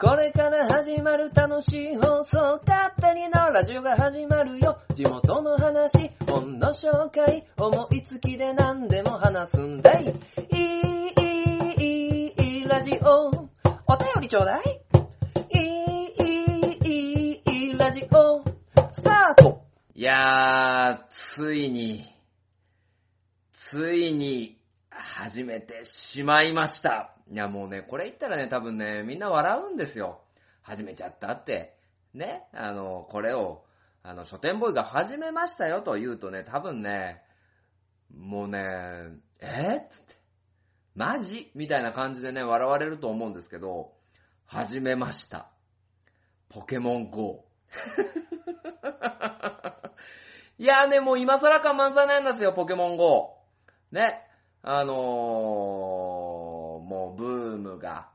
これから始まる楽しい放送、勝手にのラジオが始まるよ。地元の話、本の紹介、思いつきで何でも話すんだい。いい、いい、いい、ラジオ。お便りちょうだい。いい、いい、いい、ラジオ。スタートいやー、ついに、ついに、始めてしまいました。いやもうね、これ言ったらね、多分ね、みんな笑うんですよ。始めちゃったって。ね、あの、これを、あの、書店ボーイが始めましたよと言うとね、多分ね、もうね、え？っつって、マジ？みたいな感じでね、笑われると思うんですけど、始めました。ポケモン GO。いやね、もう今更か満載なんですよ、ポケモン GO。ね。あのー、もうブームが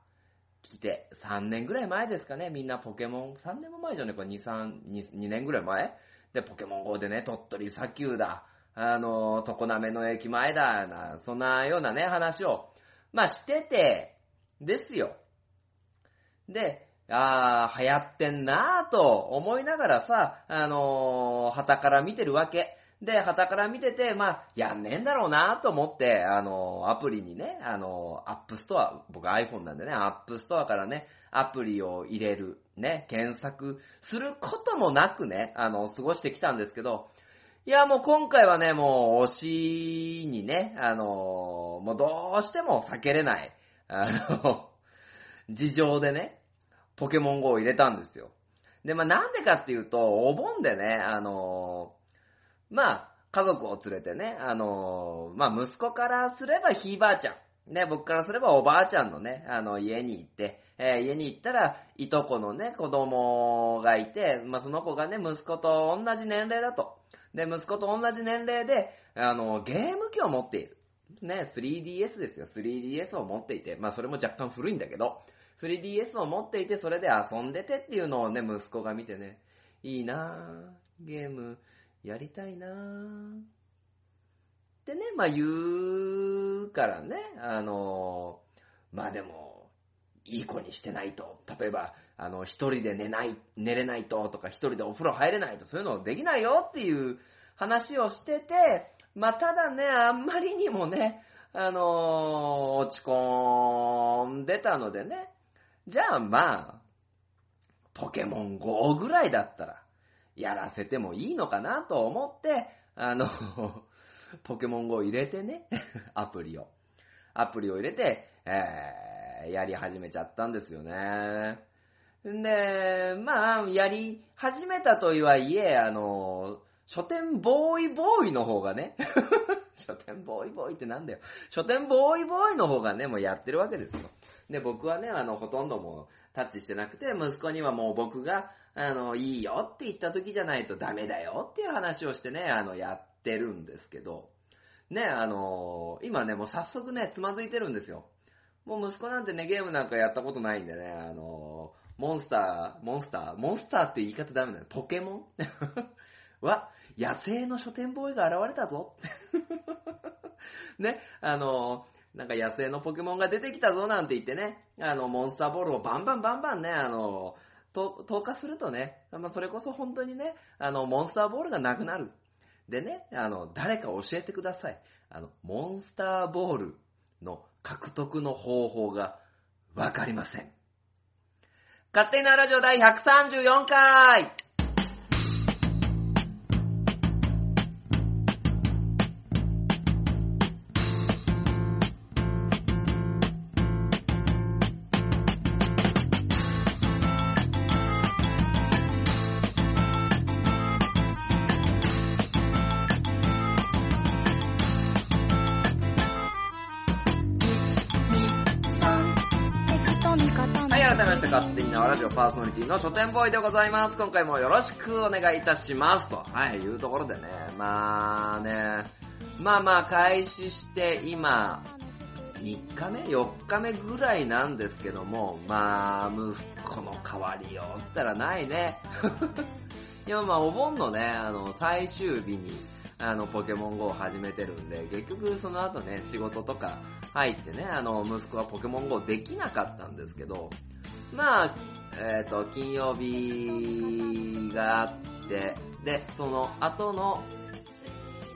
来て、3年ぐらい前ですかね、みんなポケモン、3年も前じゃねこれ2、3、2, 2年ぐらい前。で、ポケモン GO でね、鳥取砂丘だ、あのー、常滑の駅前だ、な、そんなようなね、話を、まあしてて、ですよ。で、あー、流行ってんなーと思いながらさ、あのー、旗から見てるわけ。で、傍から見てて、まあ、やんねえんだろうなと思って、あの、アプリにね、あの、アップストア、僕 iPhone なんでね、 App Store からね、アプリを入れる、ね、検索することもなくね、あの、過ごしてきたんですけど、いや、もう今回はね、もう推しにね、あの、もうどうしても避けれない、あの、事情でね、ポケモン GO を入れたんですよ。で、まあなんでかっていうと、お盆でね、あの、まあ、家族を連れてね、あのー、まあ息子からすればひいばあちゃん。ね、僕からすればおばあちゃんのね、あの、家に行って、えー家に行ったら、いとこのね、子供がいて、まあその子がね、息子と同じ年齢だと。で、息子と同じ年齢で、あの、ゲーム機を持っている。ね、3DS ですよ。3DS を持っていて、まあそれも若干古いんだけど、3DS を持っていて、それで遊んでてっていうのをね、息子が見てね、いいなぁ、ゲーム、やりたいなぁ。ってね、まあ言うからね、あの、まあでも、いい子にしてないと。例えば、あの、一人で寝ない、寝れないととか、一人でお風呂入れないと、そういうのできないよっていう話をしてて、まあただね、あんまりにもね、あの落ち込んでたのでね、じゃあまあ、ポケモン GO ぐらいだったら、やらせてもいいのかなと思って、あの、ポケモン GO 入れてね、アプリを。アプリを入れて、えー、やり始めちゃったんですよね。んで、まあ、やり始めたとはいえ、あの、書店ボーイボーイの方がね、書店ボーイボーイってなんだよ。書店ボーイボーイの方がね、もうやってるわけですよ。で、僕はね、あの、ほとんどもうタッチしてなくて、息子にはもう僕が、あの、いいよって言った時じゃないとダメだよっていう話をしてね、あの、やってるんですけど、ね、あの、今ね、もう早速ね、つまずいてるんですよ。もう息子なんてね、ゲームなんかやったことないんでね、あの、モンスター、モンスター、モンスターって言い方ダメだよ。ポケモン？は、野生の書店ボーイが現れたぞ。ね、あの、なんか野生のポケモンが出てきたぞなんて言ってね、あの、モンスターボールをバンバンバンバンね、あの、と投下するとね、まあ、それこそ本当にね、あの、モンスターボールがなくなる。でね、あの、誰か教えてください。あの、モンスターボールの獲得の方法がわかりません。勝手なラジオ第134回の書店ボーイでございます。今回もよろしくお願いいたします。と、はい、いうところでね、まあね、まあまあ開始して今、3日目 ?4 日目ぐらいなんですけども、まあ、息子の代わりよったらないね。いや、まあ、お盆のね、あの、最終日に、あの、ポケモン GO を始めてるんで、結局その後ね、仕事とか入ってね、あの、息子はポケモン GO できなかったんですけど、まあ、えっ、と、金曜日があって、で、その後の、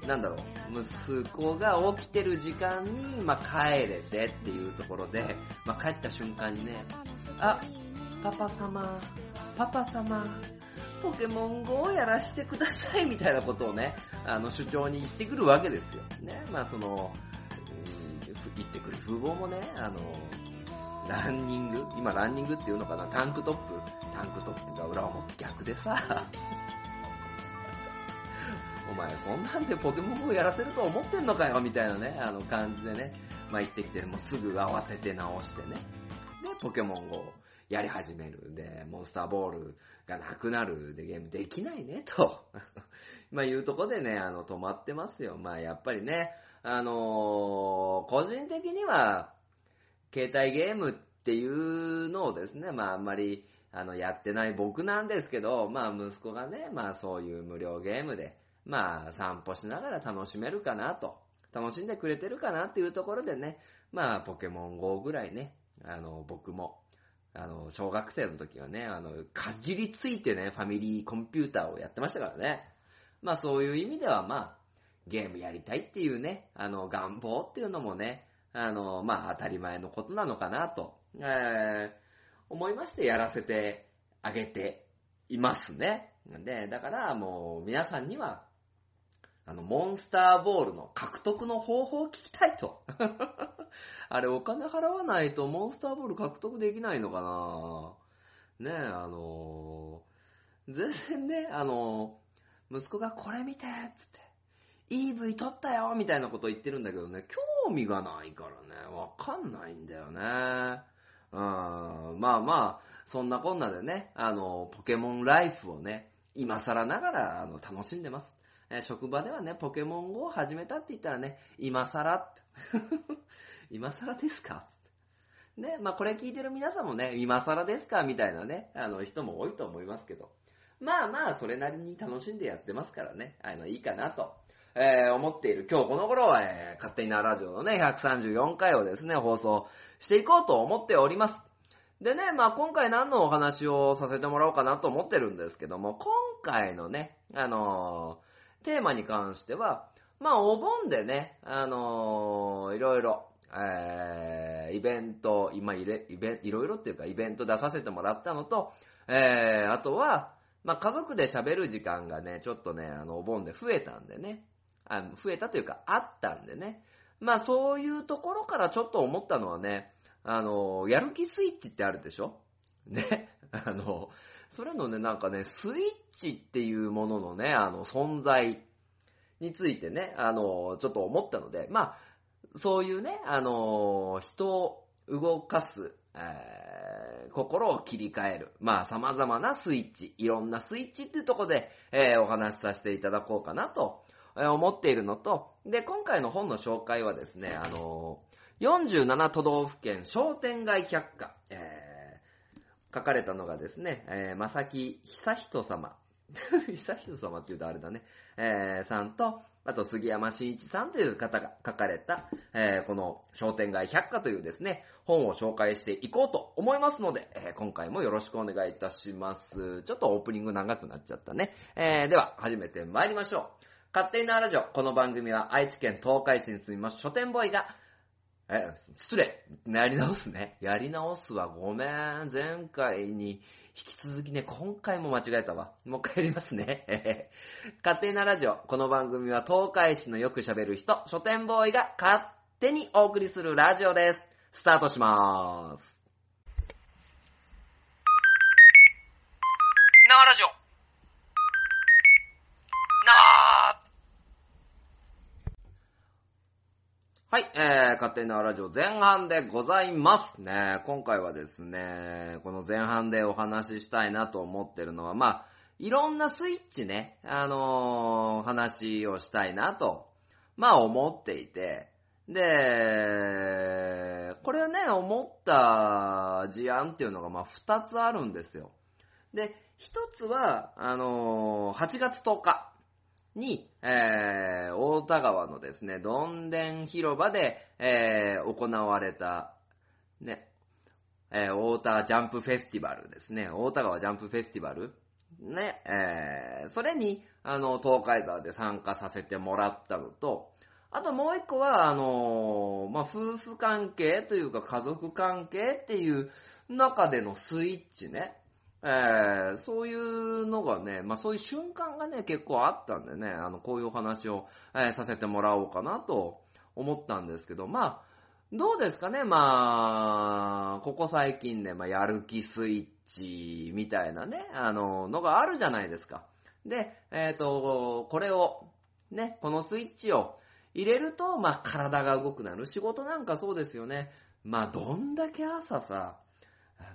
なんだろう、息子が起きてる時間に、まあ、帰れてっていうところで、まあ、帰った瞬間にね、あ、パパ様、パパ様、ポケモン GO をやらしてくださいみたいなことをね、あの、主張に言ってくるわけですよ。ね、まあその、言ってくる風貌もね、あの、ランニング？今ランニングっていうのかな？タンクトップ？タンクトップが裏表逆でさ、お前そんなんでポケモン GO やらせると思ってんのかよみたいなね、あの感じでね、まあ言ってきて、もうすぐ慌てて直してね。で、ポケモンをやり始める。で、モンスターボールがなくなる。で、ゲームできないね、と。まあいうとこでね、あの、止まってますよ。まあやっぱりね、あのー個人的には、携帯ゲームっていうのをですね、まああんまり、あの、やってない僕なんですけど、まあ息子がね、まあそういう無料ゲームで、まあ散歩しながら楽しめるかなと、楽しんでくれてるかなっていうところでね、まあポケモン GO ぐらいね、あの、僕も、あの、小学生の時はね、あの、かじりついてね、ファミリーコンピューターをやってましたからね。まあそういう意味ではまあ、ゲームやりたいっていうね、あの、願望っていうのもね、あの、まあ当たり前のことなのかなと、えー思いましてやらせてあげていますね。で、だからもう皆さんには、あの、モンスターボールの獲得の方法を聞きたいと。あれお金払わないとモンスターボール獲得できないのかなねえ、あのー全然ね、あのー息子がこれ見てつって、EV 取ったよみたいなこと言ってるんだけどね、興興味がないからね、わかんないんだよね。うん、まあまあ、そんなこんなでね、あの、ポケモンライフをね、今更ながら、あの、楽しんでます。え職場ではね、ポケモン GO を始めたって言ったらね、今更って。今更ですか？ね、まあこれ聞いてる皆さんもね、今更ですかみたいなね、あの人も多いと思いますけど。まあまあ、それなりに楽しんでやってますからね、あの、いいかなと、えー思っている今日この頃は、えー勝手になラジオのね、134回をですね、放送していこうと思っております。でね、まあ今回何のお話をさせてもらおうかなと思ってるんですけども、今回のね、あのーテーマに関しては、まあお盆でね、あのーいろいろ、えーイベント、今いれイベいろいろっていうかイベント出させてもらったのと、えーあとは、まあ家族で喋る時間がね、ちょっとね、あのお盆で増えたんでね、あの増えたというかあったんでね、まあそういうところからちょっと思ったのはね、あの、やる気スイッチってあるでしょ？ね。あの、それのね、なんかね、スイッチっていうもののね、あの、存在についてね、あの、ちょっと思ったので、まあ、そういうね、あの、人を動かす、えー心を切り替える、まあ、様々なスイッチ、いろんなスイッチっていうところで、えーお話しさせていただこうかなと、思っているのと、で、今回の本の紹介はですね、あの、47都道府県商店街百科、えー書かれたのがですね、えー、まさき久人様。久人様って言うとあれだね。えーさんと、あと杉山真一さんという方が書かれた、えーこの商店街百科というですね、本を紹介していこうと思いますので、えー今回もよろしくお願いいたします。ちょっとオープニング長くなっちゃったね。えーでは、始めて参りましょう。勝手になラジオ。この番組は愛知県東海市に住みます書店ボーイがえ、失礼。やり直すね。やり直すわ。ごめん。前回に引き続きね、今回も間違えたわ。もう一回やりますね。勝手になラジオ。この番組は東海市のよく喋る人、書店ボーイが勝手にお送りするラジオです。スタートしまーす。なラジオなはい、えー、勝手になラジオ前半でございますね。今回はですね、この前半でお話ししたいなと思ってるのは、まあ、いろんなスイッチね、あのー話をしたいなと、まあ思っていて、で、これね、思った事案っていうのが、まあ二つあるんですよ。で、一つは、あのー8月10日に、えー、大田川のですね、どんでん広場で、えー、行われた、ね、えー、大田ジャンプフェスティバルですね。大田川ジャンプフェスティバルね、えー、それに、あの、東海座で参加させてもらったのと、あともう一個は、あのーまあ、夫婦関係というか家族関係っていう中でのスイッチね。えー、そういうのがね、まあ、そういう瞬間がね、結構あったんでね、あの、こういうお話を、えーさせてもらおうかなと思ったんですけど、まあ、どうですかね、まあ、ここ最近ね、まあ、やる気スイッチみたいなね、あの、のがあるじゃないですか。で、えっ、と、これを、ね、このスイッチを入れると、まあ、体が動くなる。仕事なんかそうですよね。まあ、どんだけ朝さ、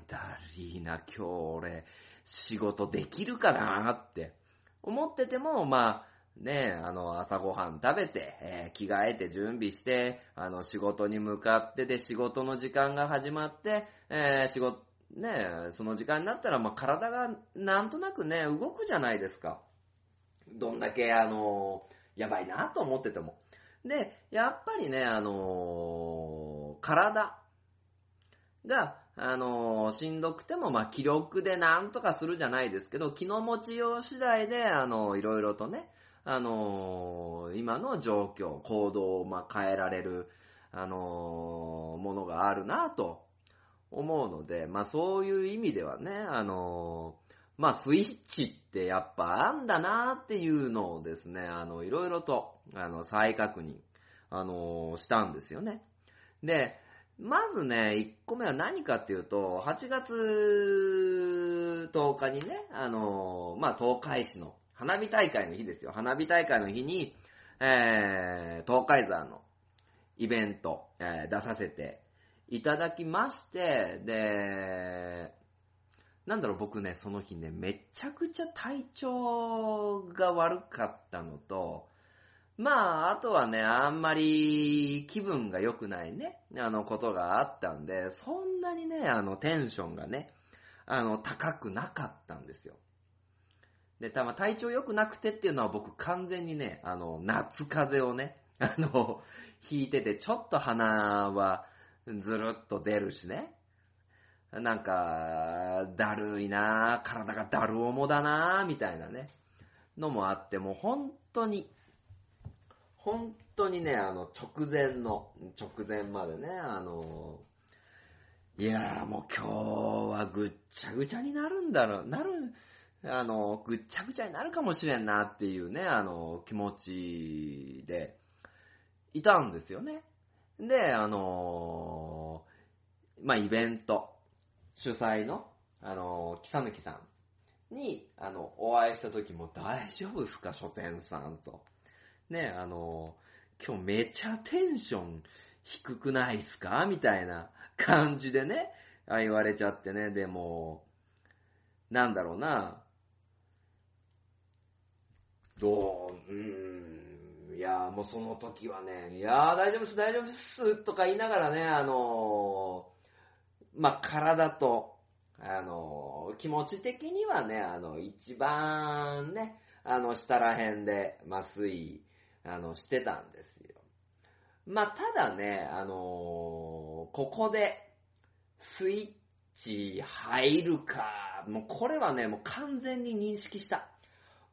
だりーな、今日俺、仕事できるかなって思ってても、まあ、ねあの、朝ごはん食べて、えー着替えて準備して、あの、仕事に向かってで、仕事の時間が始まって、えー仕事、ねその時間になったら、まあ、体がなんとなくね、動くじゃないですか。どんだけ、あのやばいなと思ってても。で、やっぱりね、あの体が、あのしんどくても、まあ、気力でなんとかするじゃないですけど、気の持ちよう次第で、あのいろいろとね、あの今の状況、行動を、ま、変えられる、あのものがあるなと思うので、まあ、そういう意味ではね、あのまあ、スイッチってやっぱあんだなっていうのをですね、あの、いろいろと、あの、再確認、あのしたんですよね。で、まずね、1個目は何かっていうと、8月10日にね、あのまあ、東海市の花火大会の日ですよ。花火大会の日に、えー、東海山のイベント、えー出させていただきまして、で、なんだろう、僕ね、その日ね、めちゃくちゃ体調が悪かったのと、まあ、あとはね、あんまり気分が良くないね、あの、ことがあったんで、そんなにね、あの、テンションがね、あの、高くなかったんですよ。で、たま体調良くなくてっていうのは僕完全にね、あの、夏風邪をね、あの、引いてて、ちょっと鼻はずるっと出るしね。なんか、だるいなぁ体がだるおもだなぁみたいなね、のもあって、もう本当に、本当にね、あの、直前の、直前までね、あの、いやーもう今日はぐっちゃぐちゃになるんだろう、なる、あの、ぐっちゃぐちゃになるかもしれんなっていうね、あの、気持ちで、いたんですよね。で、あのまあ、イベント、主催の、あの、木さぬきさんに、あの、お会いした時も大丈夫ですか、書店さんと。ね、あの、今日めちゃテンション低くないっすか？みたいな感じでね、あ言われちゃってね、でも、なんだろうな、どう、うーん、いや、もうその時はね、いや、大丈夫です、大丈夫です、とか言いながらね、あの、まあ、体と、あの、気持ち的にはね、あの、一番ね、あの、下ら辺で麻酔、あの、してたんですよ。まあ、ただね、あのここで、スイッチ入るか、もうこれはね、もう完全に認識した。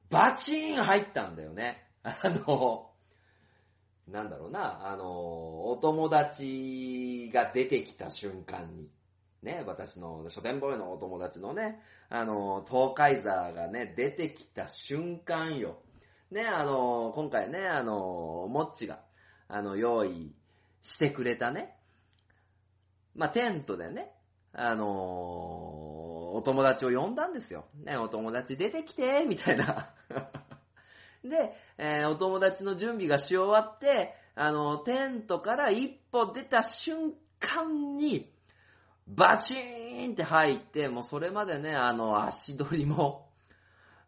バチーン入ったんだよね。あの、なんだろうな、あの、お友達が出てきた瞬間に、ね、私の書店ボーイのお友達のね、あの、東海座がね、出てきた瞬間よ。ね、あの、今回ね、あの、もっちが、あの、用意してくれたね、まあ、テントでね、あのお友達を呼んだんですよ。ね、お友達出てきて、みたいな。で、えーお友達の準備がし終わって、あの、テントから一歩出た瞬間に、バチーンって入って、もうそれまでね、あの、足取りも、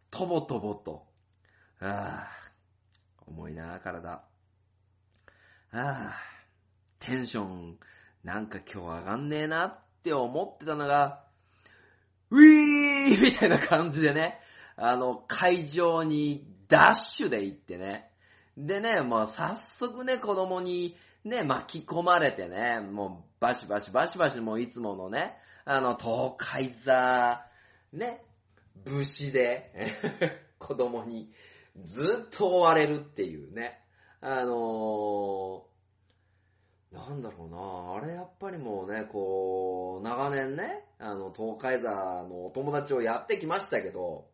とぼとぼと。ああ、重いな、体。ああ、テンション、なんか今日上がんねえなって思ってたのが、ウィーみたいな感じでね、あの、会場にダッシュで行ってね。でね、まあ早速ね、子供にね、巻き込まれてね、もうバシバシバシバシもういつものね、あの、東海座、ね、武士で、子供にずっと追われるっていうね。あのー、なんだろうな、あれやっぱりもうね、こう、長年ね、あの、東海座のお友達をやってきましたけど、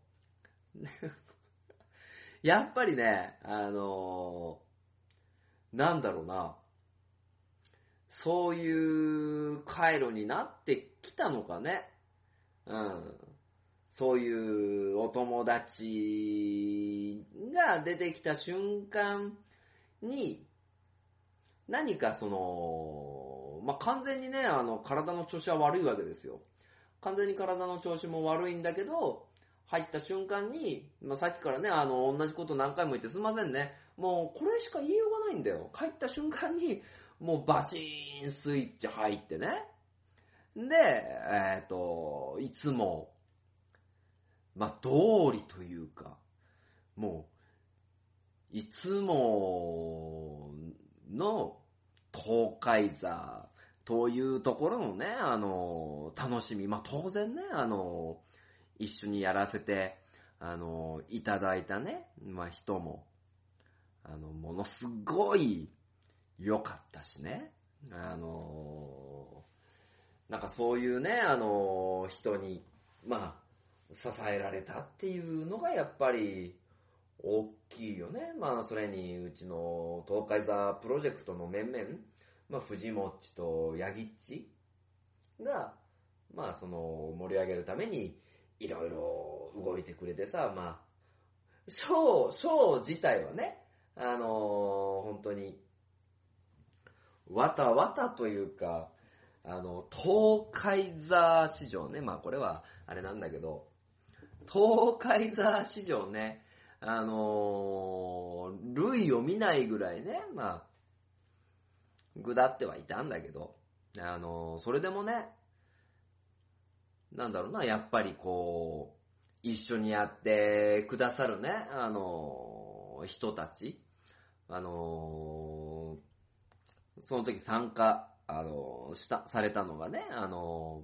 やっぱりね、あのー、なんだろうな、そういう回路になってきたのかね。うん。そういうお友達が出てきた瞬間に、何かその、まあ、完全にね、あの、体の調子は悪いわけですよ。完全に体の調子も悪いんだけど、入った瞬間に、まあ、さっきからね、あの、同じこと何回も言ってすいませんね。もう、これしか言いようがないんだよ。入った瞬間に、もうバチーンスイッチ入ってね。で、えっ、ー、と、いつも、まあ、通りというか、もう、いつもの東海座というところのね、あの、楽しみ。まあ、当然ね、あの、一緒にやらせて、あの、いただいたね、まあ、人も、あの、ものすごい良かったしね。あの、なんかそういうね、あの、人に、まあ、支えられたっていうのがやっぱり大きいよね。まあそれにうちの東海座プロジェクトの面々、まあ藤もっちとヤギッチが、まあその盛り上げるためにいろいろ動いてくれてさ、まあ、ショー、ショー自体はね、あのー、本当に、わたわたというか、あの、東海座市場ね、まあこれはあれなんだけど、東海座市場ね、あのー、類を見ないぐらいね、まあ、ぐだってはいたんだけど、あのー、それでもね、なんだろうな、やっぱりこう、一緒にやってくださるね、あのー、人たち、あのその時参加、あのした、されたのがね、あの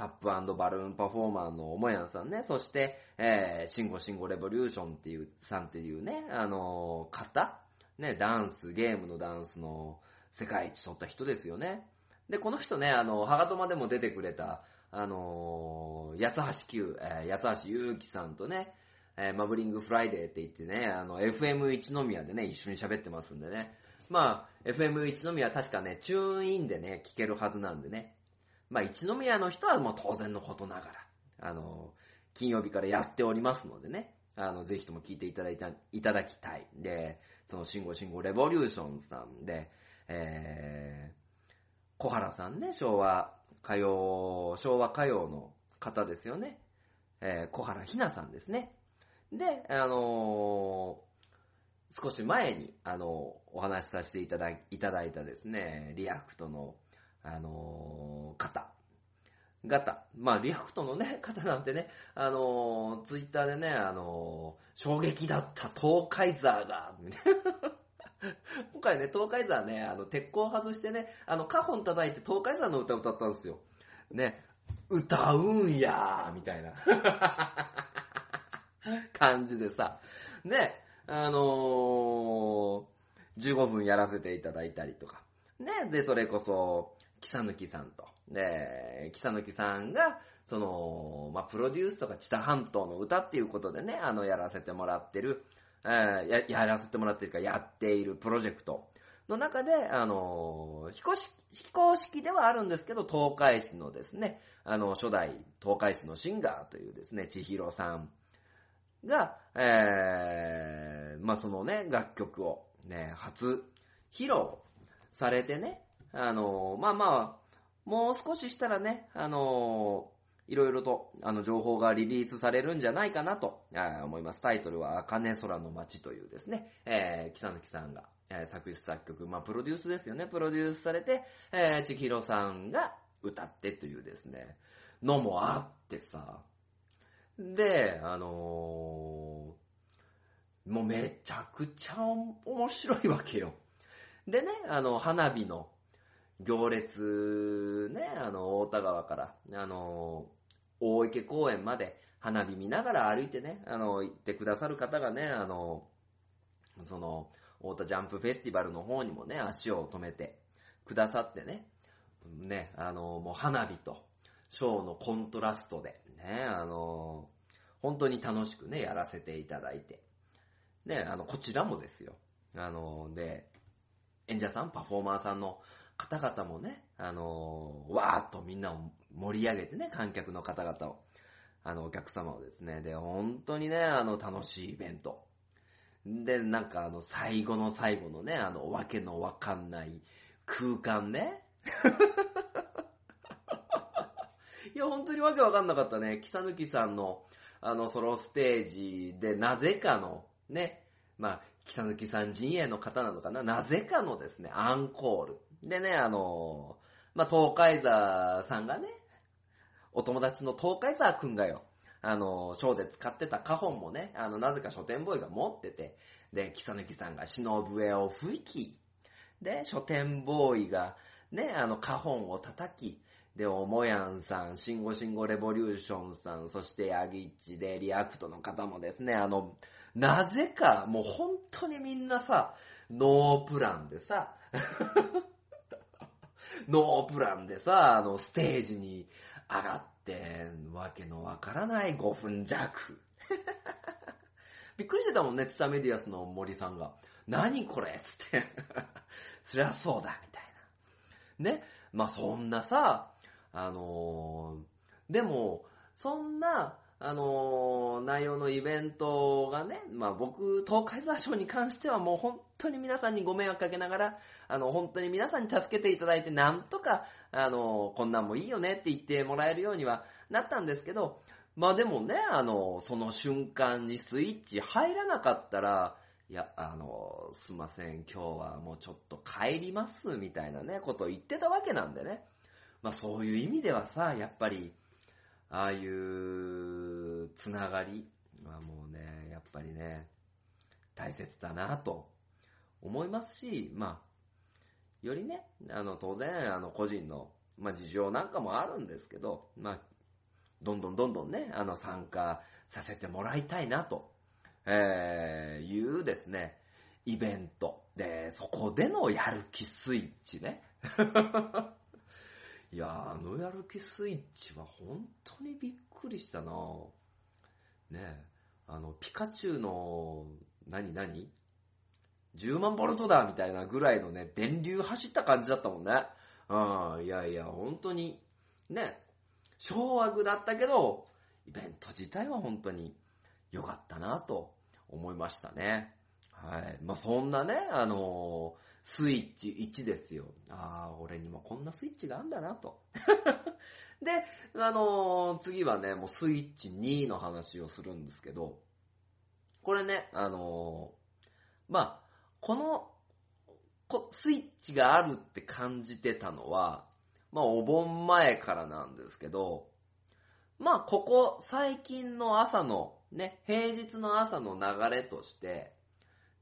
タップバルーンパフォーマーのもやんさんね、そして、えー、シンゴシンゴレボリューションっていう、さんっていうね、あのー、方、ね、ダンス、ゲームのダンスの世界一取った人ですよね。で、この人ね、あの、ハガトマでも出てくれた、あのー、八橋九、えー、八橋ゆうきさんとね、えー、マブリングフライデーって言ってね、あの、FM 一宮でね、一緒に喋ってますんでね。まあ、FM 一宮確かね、 TuneIn でね、聞けるはずなんでね。まあ、一宮の人はもう当然のことながら、あの、金曜日からやっておりますのでね、あの、ぜひとも聞いていただいた、いただきたい。で、その、信号信号レボリューションさんで、えー、小原さんね、昭和歌謡、昭和歌謡の方ですよね。えー、小原ひなさんですね。で、あのー、少し前に、あのお話しさせていただいただいたですね、リアクトの、あのー、方、方、まあ、リアクトのね、方なんてね、あのー、ツイッターでね、あのー、衝撃だった東海ザーが、今回ね、東海ザーね、あの、鉄鋼外してね、あの、カホン叩いて東海ザーの歌歌ったんですよ。ね、歌うんやー、みたいな。感じでさ、ね、あのー、15分やらせていただいたりとか、ね、で、それこそ、キサヌキさんと。で、キサヌキさんが、その、まあ、プロデュースとか知多半島の歌っていうことでね、あの、やらせてもらってる、えー、や、やらせてもらってるか、やっているプロジェクトの中で、あの、非公式、非公式ではあるんですけど、東海市のですね、あの、初代東海市のシンガーというですね、千尋さんが、えー、まあ、そのね、楽曲をね、初披露されてね、あの、まあまあ、もう少ししたらね、あの、いろいろと、あの、情報がリリースされるんじゃないかなと、思います。タイトルは、茜空の街というですね、えー、木佐さんが、えー、作詞作曲、まあ、プロデュースですよね、プロデュースされて、えー、ちひろさんが歌ってというですね、のもあってさ、で、あのー、もうめちゃくちゃ面白いわけよ。でね、あの、花火の行列、ね、あの、大田川から、あの、大池公園まで花火見ながら歩いてね、あの、行ってくださる方がね、あの、その、大田ジャンプフェスティバルの方にもね、足を止めてくださってね、ね、あの、もう花火とショーのコントラストで、ね、あの、本当に楽しくね、やらせていただいて、ね、あの、こちらもですよ。あの、で、演者さん、パフォーマーさんの方々もね、あの、わーっとみんなを盛り上げてね、観客の方々を、あの、お客様をですね、で、本当にね、あの、楽しいイベント。で、なんかあの、最後の最後のね、あの、わけのわかんない空間ね。いや、本当にわけわかんなかったね。木さぬきさんの、あの、ソロステージで、なぜかの、ね、まあ、北抜さん陣営の方なのかななぜかのですね、アンコール。でね、あの、まあ、東海座さんがね、お友達の東海座くんがよ、あの、ショーで使ってた花本もね、あの、なぜか書店ボーイが持ってて、で、木抜さんが忍笛を吹き、で、書店ボーイが、ね、あの、花本を叩き、で、おもやんさん、シンゴシンゴレボリューションさん、そしてヤギッチでリアクトの方もですね、あの、なぜか、もう本当にみんなさ、ノープランでさ、ノープランでさ、あの、ステージに上がって、わけのわからない5分弱。びっくりしてたもんね、チタメディアスの森さんが。何これ？つって。そりゃそうだ、みたいな。ね？まあそんなさ、あのー、でも、そんな、あのー、内容のイベントがね、まあ僕、東海座賞に関してはもう本当に皆さんにご迷惑かけながら、あの、本当に皆さんに助けていただいて、なんとか、あのー、こんなんもいいよねって言ってもらえるようにはなったんですけど、まあでもね、あの、その瞬間にスイッチ入らなかったら、いや、あの、すいません、今日はもうちょっと帰ります、みたいなね、ことを言ってたわけなんでね。まあそういう意味ではさ、やっぱり、ああいうつながりはもうね、やっぱりね、大切だなと思いますし、まあ、よりね、あの、当然、あの、個人の、まあ、事情なんかもあるんですけど、まあ、どんどんどんどんね、あの、参加させてもらいたいなと、えー、いうですね、イベント。で、そこでのやる気スイッチね。いやあのやる気スイッチは本当にびっくりしたなねえ、あの、ピカチュウの、何何 ?10 万ボルトだみたいなぐらいのね、電流走った感じだったもんね。うん、いやいや、本当に、ね、昭和具だったけど、イベント自体は本当に良かったなと思いましたね。はい。まあ、そんなね、あのースイッチ1ですよ。ああ、俺にもこんなスイッチがあんだなと。で、あのー、次はね、もうスイッチ2の話をするんですけど、これね、あのー、まあ、このこ、スイッチがあるって感じてたのは、まあ、お盆前からなんですけど、まあ、ここ最近の朝の、ね、平日の朝の流れとして、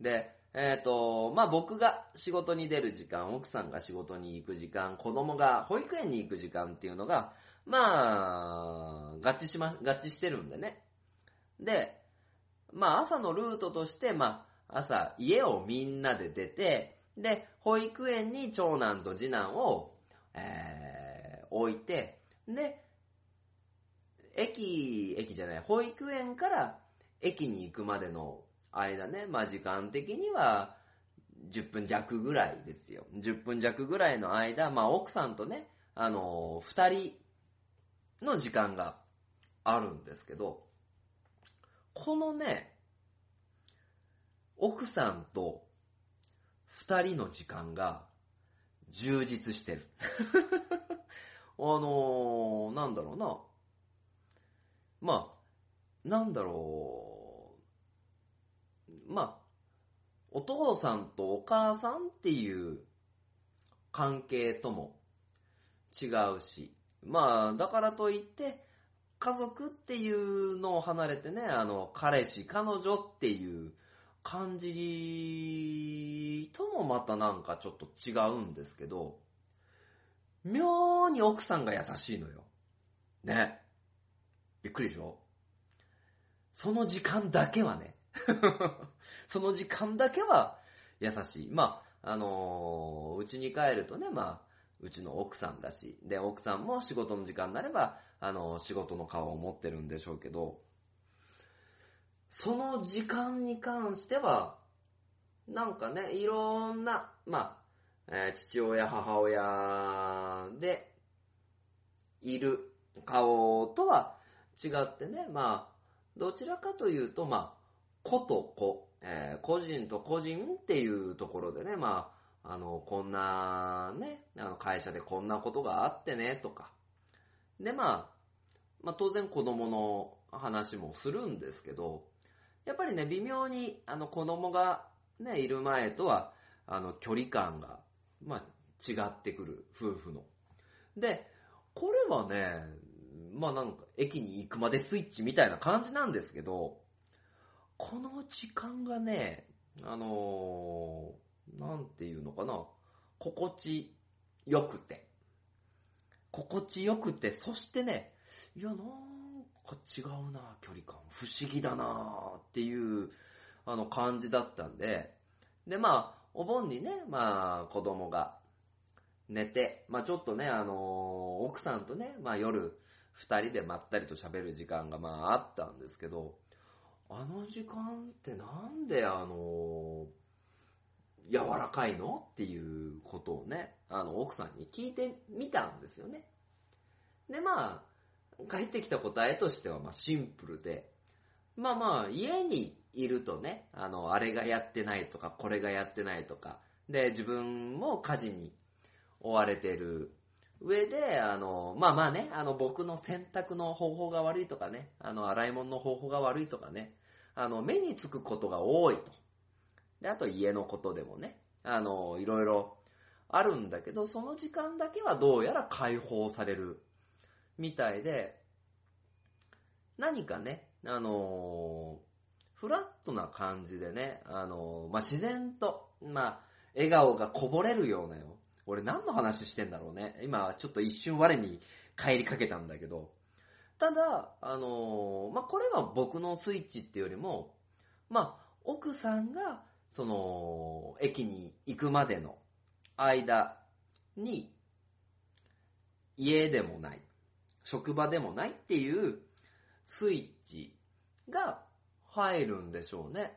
で、えっ、ー、と、まあ、僕が仕事に出る時間、奥さんが仕事に行く時間、子供が保育園に行く時間っていうのが、まあ、合致しま、合致してるんでね。で、まあ、朝のルートとして、まあ、朝、家をみんなで出て、で、保育園に長男と次男を、えー、置いて、で、駅、駅じゃない、保育園から駅に行くまでの間ね、まあ時間的には10分弱ぐらいですよ。10分弱ぐらいの間、まあ奥さんとね、あのー、2人の時間があるんですけど、このね、奥さんと2人の時間が充実してる。あのー、なんだろうな。まあ、なんだろう。まあ、お父さんとお母さんっていう関係とも違うし、まあ、だからといって、家族っていうのを離れてね、あの、彼氏、彼女っていう、感じともまたなんかちょっと違うんですけど、妙に奥さんが優しいのよ。ね。びっくりでしょ？その時間だけはね。その時間だけは優しい。まあ、あのー、うちに帰るとね、まあ、うちの奥さんだし、で、奥さんも仕事の時間になれば、あのー、仕事の顔を持ってるんでしょうけど、その時間に関しては、なんかね、いろんな、まあ、えー、父親、母親で、いる顔とは違ってね、まあ、どちらかというと、まあ、子と子、えー、個人と個人っていうところでね、まあ、あの、こんなね、あの会社でこんなことがあってね、とか。で、まあ、まあ当然子供の話もするんですけど、やっぱりね、微妙に、あの、子供がね、いる前とは、あの、距離感が、まあ、違ってくる、夫婦の。で、これはね、まあなんか、駅に行くまでスイッチみたいな感じなんですけど、この時間がね、あのー、なんていうのかな、心地よくて。心地よくて、そしてね、いや、なんか違うな、距離感。不思議だなっていう、あの、感じだったんで、で、まあ、お盆にね、まあ、子供が寝て、まあ、ちょっとね、あのー、奥さんとね、まあ、夜、二人でまったりと喋る時間が、まあ、あったんですけど、あの時間ってなんであの、柔らかいの？っていうことをね、あの、奥さんに聞いてみたんですよね。で、まあ、帰ってきた答えとしては、まあ、シンプルで、まあまあ、家にいるとね、あの、あれがやってないとか、これがやってないとか、で、自分も家事に追われてる。上で、あの、まあまあね、あの、僕の洗濯の方法が悪いとかね、あの、洗い物の方法が悪いとかね、あの、目につくことが多いと。で、あと家のことでもね、あの、いろいろあるんだけど、その時間だけはどうやら解放されるみたいで、何かね、あのフラットな感じでね、あのまあ、自然と、まあ、笑顔がこぼれるようなよ。俺何の話してんだろうね。今、ちょっと一瞬我に帰りかけたんだけど、ただ、あのー、まあ、これは僕のスイッチっていうよりも、まあ、奥さんが、その、駅に行くまでの間に、家でもない、職場でもないっていうスイッチが入るんでしょうね。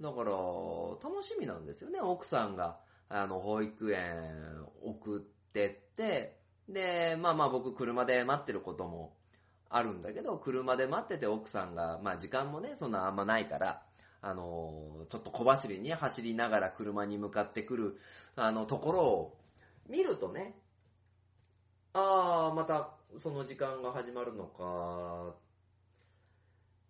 だから、楽しみなんですよね。奥さんが、あの、保育園送ってって、で、まあまあ僕車で待ってることもあるんだけど、車で待ってて奥さんが、まあ時間もね、そんなあんまないから、あの、ちょっと小走りに走りながら車に向かってくる、あの、ところを見るとね、ああ、またその時間が始まるのか、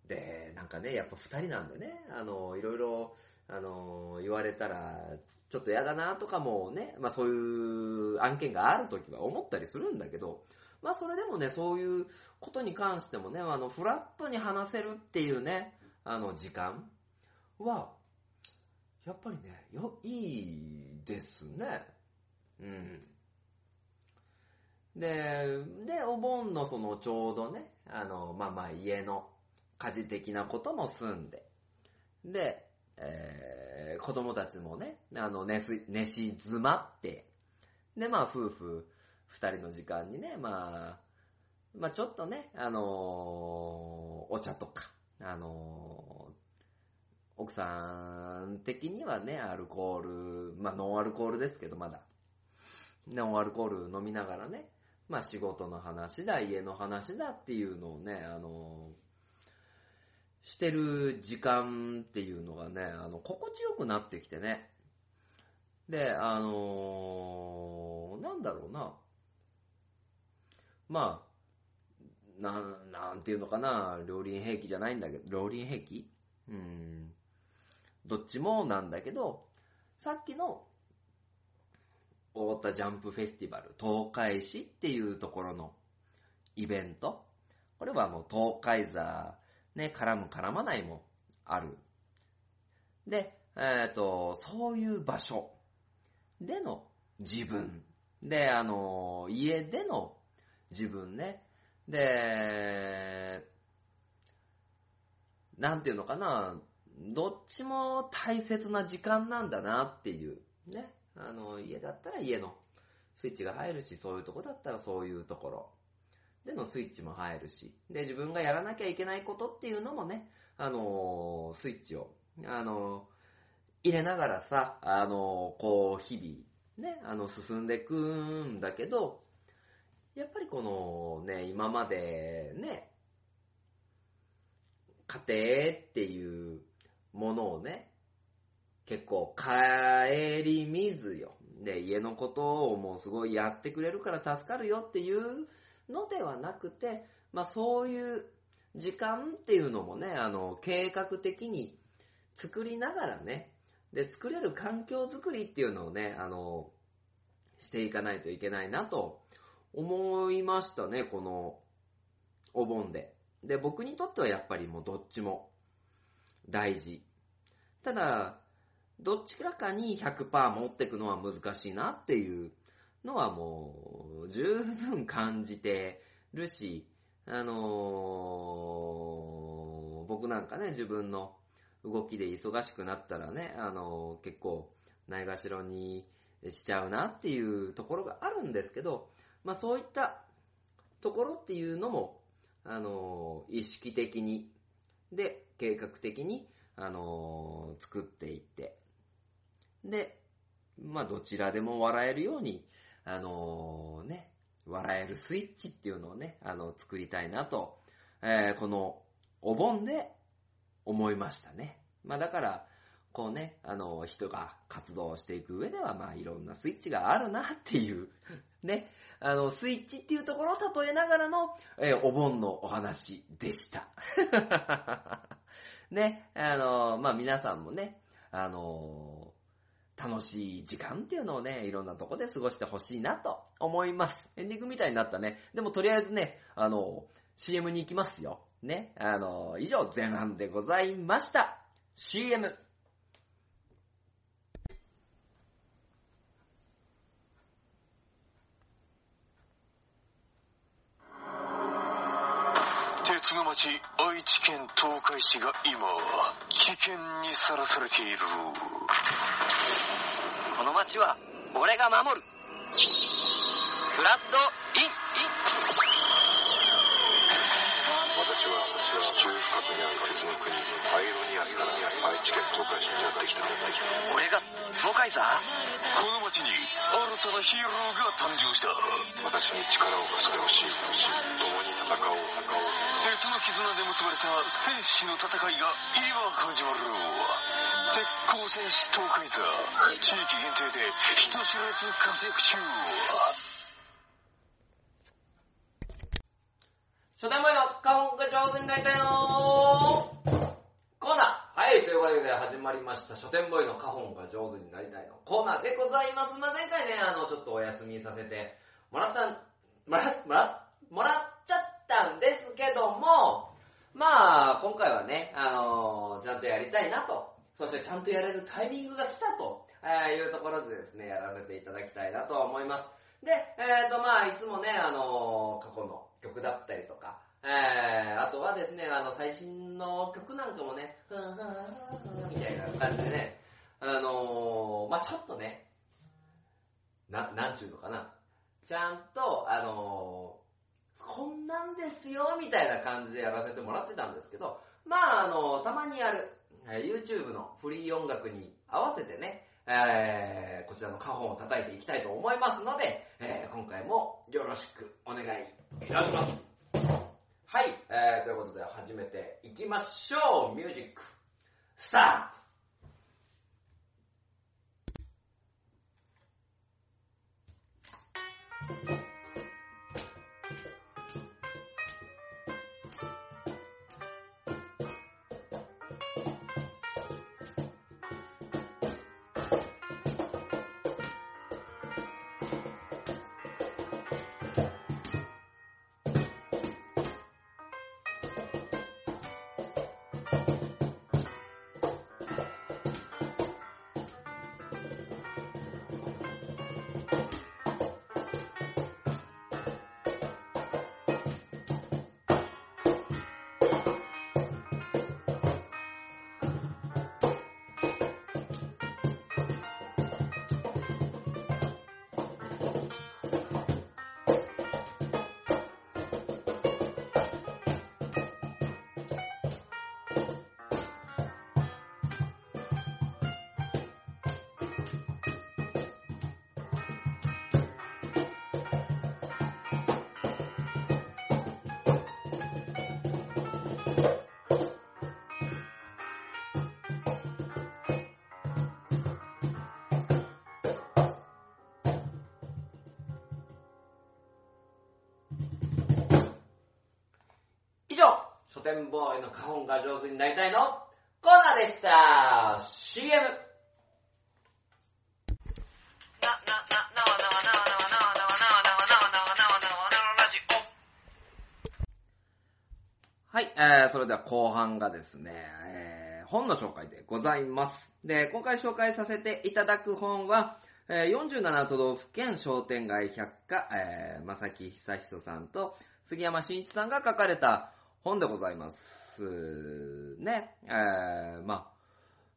で、なんかね、やっぱ二人なんでね、あの、いろいろ、あの、言われたら、ちょっと嫌だなとかもね、まあそういう案件があるときは思ったりするんだけど、まあそれでもね、そういうことに関してもね、あの、フラットに話せるっていうね、あの、時間は、やっぱりね、よ、いいですね。うん。で、で、お盆のそのちょうどね、あの、まあまあ家の家事的なことも済んで、で、えー、子供たちもね、あの、寝し、寝静まって、で、まあ夫婦二人の時間にね、まあ、まあちょっとね、あのー、お茶とか、あのー、奥さん的にはね、アルコール、まあノンアルコールですけど、まだ。ノンアルコール飲みながらね、まあ仕事の話だ、家の話だっていうのをね、あの、してる時間っていうのがね、あの、心地よくなってきてね。で、あの、なんだろうな。まあ、なん、なんていうのかな、両輪兵器じゃないんだけど、両輪兵器？うん。どっちもなんだけど、さっきの、大田ジャンプフェスティバル、東海市っていうところのイベント。これはもう東海座、ね、絡む絡まないもある。で、えっ、と、そういう場所での自分。で、あの、家での自分ね。で、なんていうのかな、どっちも大切な時間なんだなっていう。ね。あの、家だったら家のスイッチが入るし、そういうとこだったらそういうところ。でのスイッチも入るし。で、自分がやらなきゃいけないことっていうのもね、あの、スイッチを、あの、入れながらさ、あの、こう、日々、ね、あの、進んでいくんだけど、やっぱりこのね、今までね、家庭っていうものをね、結構顧みずよ。で、家のことをもうすごいやってくれるから助かるよっていうのではなくて、まあそういう時間っていうのもね、あの、計画的に作りながらね、で、作れる環境づくりっていうのをね、あの、していかないといけないなと思いましたね、このお盆で。で、僕にとってはやっぱりもうどっちも大事。ただ、どっちからかに100%持ってくのは難しいなっていうのはもう十分感じてるし、あのー、僕なんかね、自分の動きで忙しくなったらね、あのー、結構、ないがしろにしちゃうなっていうところがあるんですけど、まあそういったところっていうのも、あの、意識的に、で、計画的に、あの作っていって、で、まあどちらでも笑えるように、あのね、笑えるスイッチっていうのをね、あの、作りたいなと、えー、このお盆で思いましたね。まあだから、こうね、あの、人が活動していく上では、まあいろんなスイッチがあるなっていうね、あの、スイッチっていうところを例えながらの、えー、お盆のお話でした。ね、あの、まあ皆さんもね、あの、楽しい時間っていうのをね、いろんなとこで過ごしてほしいなと思います。エンディングみたいになったね。でもとりあえずね、あの、CM に行きますよ。ね。あの、以上前半でございました。CM。鉄の町愛知県東海市が今危険にさらされている。この町は俺が守る。フラッドイン。私は地中深くにある鉄の国アイロニアスから愛知県東海市にやってきた。俺が東海座この町に新たなヒーローが誕生した。私に力を貸してほしい共に戦おう戦おう鉄の絆で結ばれた。戦士の戦いが今始まる鉄鋼戦士東海座地域限定で人知れず活躍中。初代前本が上手になりたいのコーナー。はい、というわけで始まりました、書店ボーイの花本が上手になりたいの。コーナーでございます。まあ、前回ね、あの、ちょっとお休みさせてもらった、もら、もら、もらっちゃったんですけども、まあ、今回はね、あのちゃんとやりたいなと、そしてちゃんとやれるタイミングが来たと、えいうところでですね、やらせていただきたいなと思います。で、えっ、ー、と、まあ、いつもね、あの過去の曲だったりとか、えー、あとはですね、あの、最新の曲なんかもね、ふんふんふんふんみたいな感じでね、あのー、まあちょっとね、な、なんちゅうのかな、ちゃんと、あのー、こんなんですよ、みたいな感じでやらせてもらってたんですけど、まああのー、たまにやる、YouTube のフリー音楽に合わせてね、えー、こちらの花本を叩いていきたいと思いますので、えー、今回もよろしくお願いいたします。はい、えー、ということで始めていきましょう。ミュージック、スタート。店ボーイの花本が上手になりたいの？コーナーでした !CM! はい、えー、それでは後半がですね、えー、本の紹介でございます。で、今回紹介させていただく本は、えー47都道府県商店街百科、えー、正木久人さんと杉山真一さんが書かれた本でございます。ね、えー、まあ、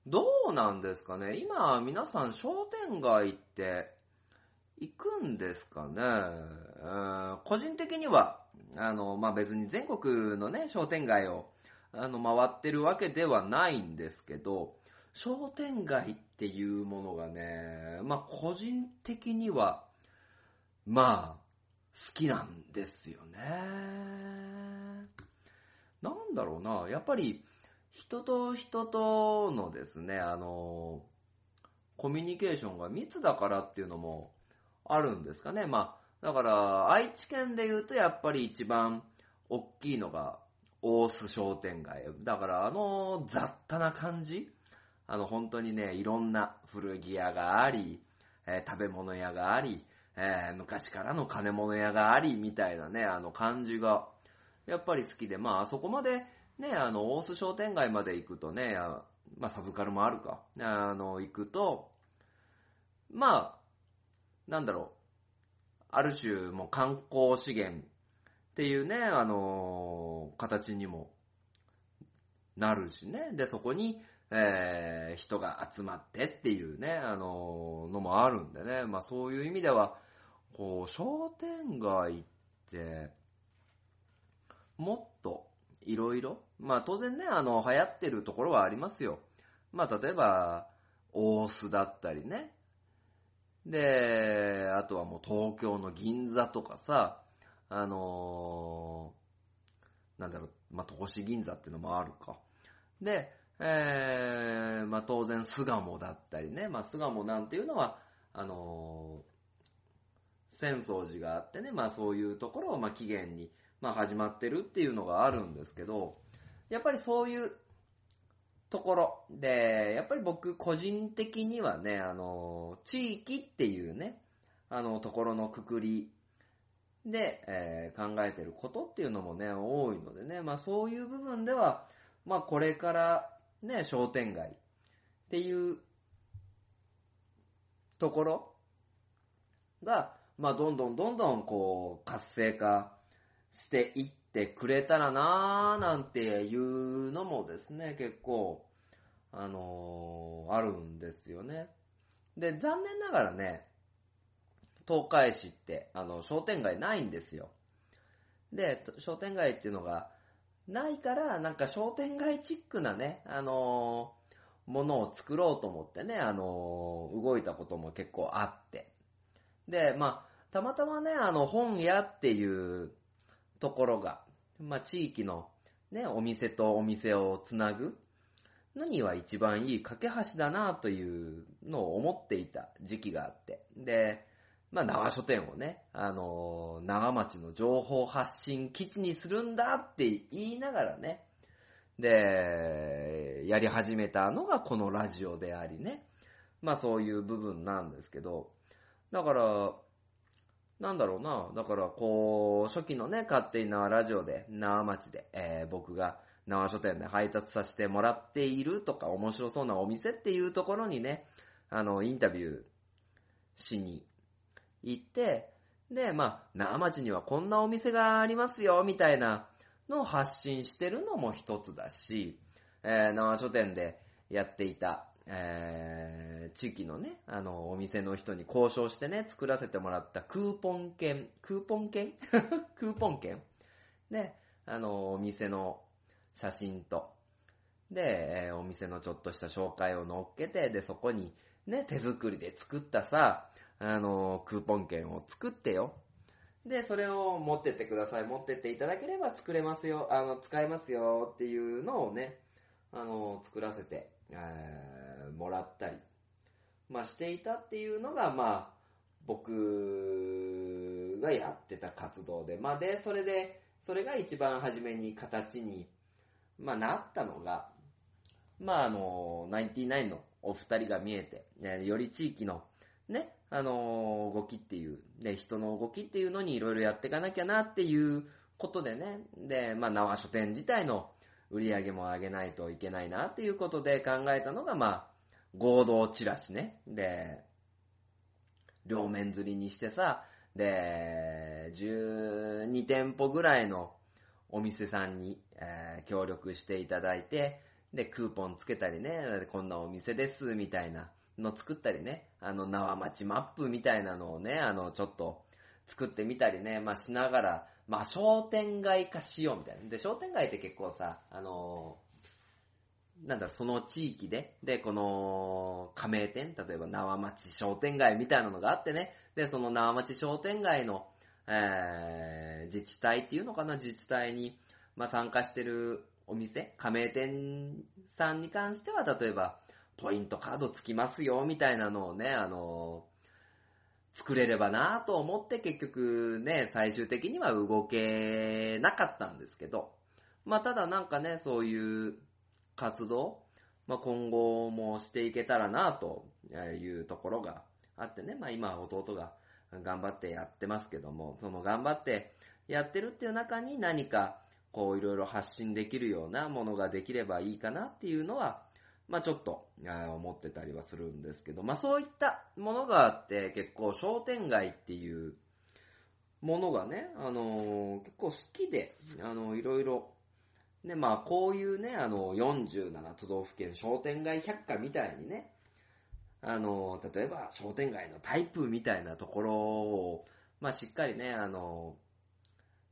どうなんですかね今、皆さん商店街って行くんですかね、えー個人的には、あの、まあ、別に全国のね、商店街を、あの、回ってるわけではないんですけど、商店街っていうものがね、まあ、個人的には、まあ、好きなんですよね。なんだろうな、やっぱり、人と人とのですね、あの、コミュニケーションが密だからっていうのもあるんですかね。まあ、だから、愛知県で言うとやっぱり一番大きいのが大須商店街。だから、あの雑多な感じあの、本当にね、いろんな古着屋があり、えー食べ物屋があり、えー昔からの金物屋があり、みたいなね、あの感じが、やっぱり好きで、まあ、あそこまで、ね、あの、大須商店街まで行くとね、まあ、サブカルもあるか、あの、行くと、まあ、なんだろう、ある種、もう観光資源っていうね、あの、形にもなるしね。で、そこに、えー人が集まってっていうね、あののもあるんでね。まあそういう意味では、こう、商店街って、もっといろいろ、まあ当然ね、あの、流行ってるところはありますよ。まあ例えば、大須だったりね。で、あとはもう東京の銀座とかさ、あのーなんだろう、まあ、戸越銀座っていうのもあるか。で、えー、まあ、当然巣鴨だったりね、まあ、巣鴨なんていうのは、あのー浅草寺があってね、まあ、そういうところを、まあ、起源に、まあ、始まってるっていうのがあるんですけど、やっぱりそういうところで、やっぱり僕個人的にはね、あの、地域っていうね、あの、ところのくくりで、えー考えてることっていうのもね、多いのでね、まあそういう部分では、まあこれからね、商店街っていうところが、まあどんどんどんどんこう活性化していってくれたらなーなんていうのもですね、結構、あのーあるんですよね。で、残念ながらね、東海市って、あの、商店街ないんですよ。で、商店街っていうのがないから、なんか商店街チックなね、あのーものを作ろうと思ってね、あのー動いたことも結構あって。で、まあ、たまたまね、あの、本屋っていうところが、まあ、地域のね、お店とお店をつなぐのには一番いい架け橋だなというのを思っていた時期があって。で、まあ、長書店をね、あのー長町の情報発信基地にするんだって言いながらね、で、やり始めたのがこのラジオでありね、まあそういう部分なんですけど、だから、なんだろうな、だからこう、初期のね、勝手に縄ラジオで、縄町で、えー僕が縄書店で配達させてもらっているとか、面白そうなお店っていうところにね、あの、インタビューしに行って、で、まあ、縄町にはこんなお店がありますよ、みたいなのを発信してるのも一つだし、えー、縄書店でやっていた、えー、地域のね、あの、お店の人に交渉してね、作らせてもらったクーポン券、クーポン券？クーポン券？で、あの、お店の写真と、で、えーお店のちょっとした紹介を乗っけて、で、そこにね、手作りで作ったさ、あの、クーポン券を作ってよ。で、それを持ってってください。持ってっていただければ作れますよ、あの、使えますよっていうのをね、あの、作らせて、えもらったり、まあ、していたっていうのが、まあ、僕がやってた活動で、まあ、で、それで、それが一番初めに形にまあ、なったのが、まあ、あの、ナインティナインのお二人が見えて、ねより地域の、ね、あの、動きっていう、ね、人の動きっていうのにいろいろやっていかなきゃなっていうことでね、で、まあ、縄書店自体の売り上げも上げないといけないなっていうことで考えたのが、まあ、合同チラシね。で、両面釣りにしてさ、で、12店舗ぐらいのお店さんに、えー協力していただいて、で、クーポンつけたりね、こんなお店です、みたいなの作ったりね、あの、縄町マップみたいなのをね、あの、ちょっと作ってみたりね、まあ、しながら、まあ、商店街化しようみたいな。で、商店街って結構さ、あのなんだろ、その地域で、で、この、加盟店、例えば縄町商店街みたいなのがあってね、で、その縄町商店街の、えー、自治体っていうのかな、自治体に、まあ、参加してるお店、加盟店さんに関しては、例えば、ポイントカードつきますよ、みたいなのをね、あの作れればなと思って結局ね、最終的には動けなかったんですけど、まあただなんかね、そういう活動、まあ今後もしていけたらなというところがあってね、まあ今弟が頑張ってやってますけども、その頑張ってやってるっていう中に何かこういろいろ発信できるようなものができればいいかなっていうのは、まあちょっと思ってたりはするんですけど、まあそういったものがあって結構商店街っていうものがね、あのー結構好きで、あのいろいろ、ね、まあこういうね、あの47都道府県商店街百科みたいにね、あの例えば商店街のタイプみたいなところを、まあしっかりね、あの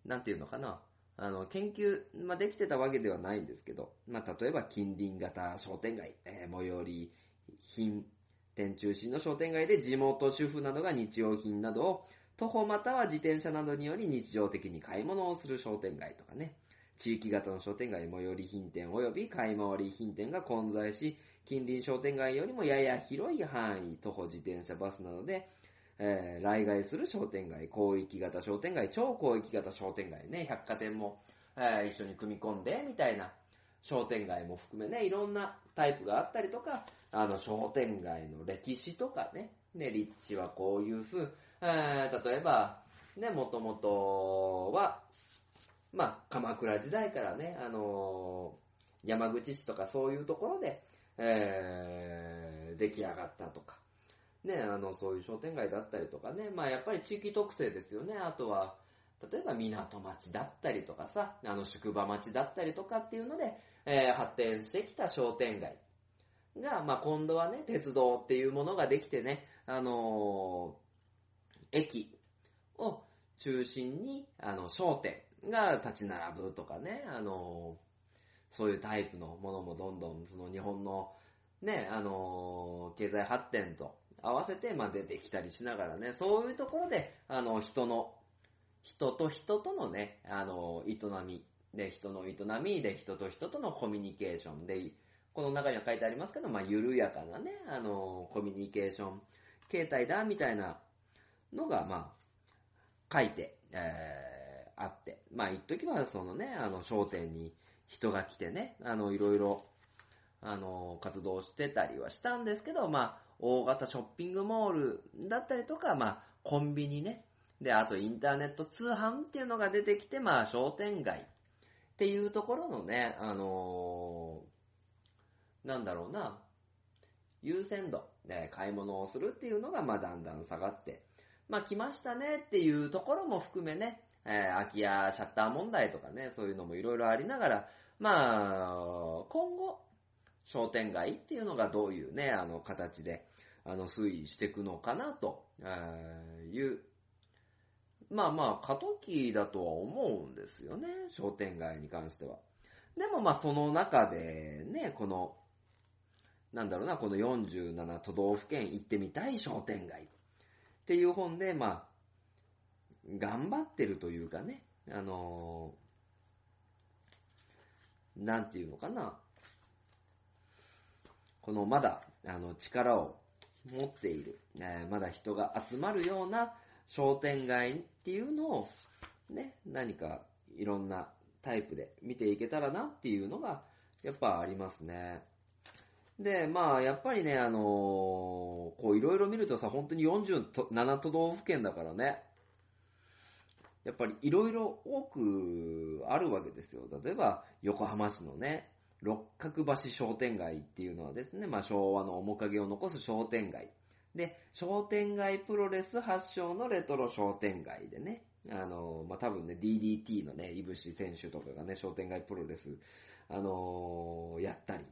なんていうのかな、あの、研究、まあ、できてたわけではないんですけど、まあ、例えば近隣型商店街、えー最寄り品店中心の商店街で地元主婦などが日用品などを徒歩または自転車などにより日常的に買い物をする商店街とかね、地域型の商店街最寄り品店及び買い回り品店が混在し、近隣商店街よりもやや広い範囲、徒歩自転車バスなどで、えー来街する商店街、広域型商店街、超広域型商店街ね、百貨店も、えー一緒に組み込んで、みたいな。商店街も含めね、いろんなタイプがあったりとか、あの、商店街の歴史とかね、ね、立地はこういう風、えー例えば、ね、もともとは、まあ、鎌倉時代からね、あのー山口市とかそういうところで、えー出来上がったとか、ね、あの、そういう商店街だったりとかね、まあやっぱり地域特性ですよね。あとは、例えば港町だったりとかさ、あの宿場町だったりとかっていうので、えー発展してきた商店街が、まあ今度はね、鉄道っていうものができてね、あのー駅を中心に、あの、商店が立ち並ぶとかね、あのーそういうタイプのものもどんどん、その日本のね、あのー経済発展と合わせて、まあ、出てきたりしながらね、そういうところで、あの、人の、人と人とのね、あの、営み、で、人の営みで、人と人とのコミュニケーションで、この中には書いてありますけど、まあ、緩やかなね、あの、コミュニケーション形態だ、みたいなのが、まあ、書いて、えー、あって、まあ、一時はそのね、あの、商店に人が来てね、あの、いろいろ、あの、活動してたりはしたんですけど、まあ、大型ショッピングモールだったりとか、まあ、コンビニね。で、あとインターネット通販っていうのが出てきて、まあ、商店街っていうところのね、あのーなんだろうな、優先度、ね、買い物をするっていうのが、まあ、だんだん下がって、まあ、来ましたねっていうところも含めね、えー空き家シャッター問題とかね、そういうのもいろいろありながら、まあ、今後、商店街っていうのがどういうね、あの形で、あの推移していくのかなという、まあまあ、過渡期だとは思うんですよね、商店街に関しては。でもまあその中でね、この、なんだろうな、この47都道府県行ってみたい商店街っていう本で、まあ、頑張ってるというかね、あのーなんていうのかな、このまだ、あの、力を持っている、えーまだ人が集まるような商店街っていうのを、ね、何かいろんなタイプで見ていけたらなっていうのが、やっぱありますね。で、まあ、やっぱりね、あのーこういろいろ見るとさ、本当に47都道府県だからね、やっぱりいろいろ多くあるわけですよ。例えば、横浜市のね、六角橋商店街っていうのはですね、まあ昭和の面影を残す商店街。で、商店街プロレス発祥のレトロ商店街でね、あの、まあ、多分ね、DDT のね、いぶし選手とかがね、商店街プロレス、あのーやったり。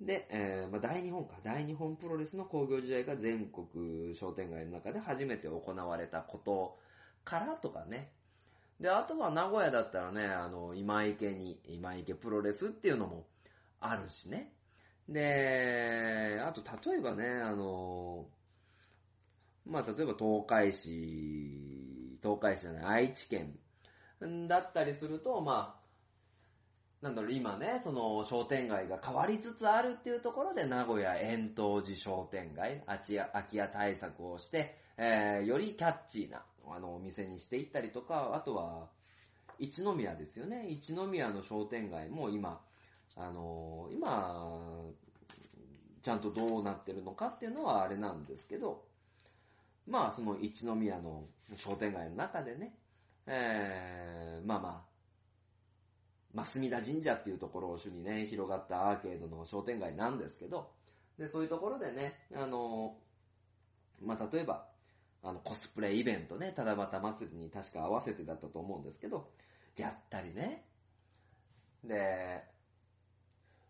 で、えーまあ、大日本か、大日本プロレスの工業時代が全国商店街の中で初めて行われたことからとかね。で、あとは名古屋だったらね、あの、今池に、今池プロレスっていうのもあるしね。で、あと例えばね、あの、まあ、例えば東海市、東海市じゃない、愛知県だったりすると、まあ、なんだろう、今ね、その商店街が変わりつつあるっていうところで、名古屋円東寺商店街、空き家空き家対策をして、えーよりキャッチーな、あの、お店にしていったりとか、あとは、一宮ですよね。一宮の商店街も今、あの、今、ちゃんとどうなってるのかっていうのはあれなんですけど、まあ、その一宮の商店街の中でね、えー、まあまあ、まあ、隅田神社っていうところを主にね、広がったアーケードの商店街なんですけど、で、そういうところでね、あの、まあ、例えば、あの、コスプレイベントね、七夕祭りに確か合わせてだったと思うんですけど、やったりね。で、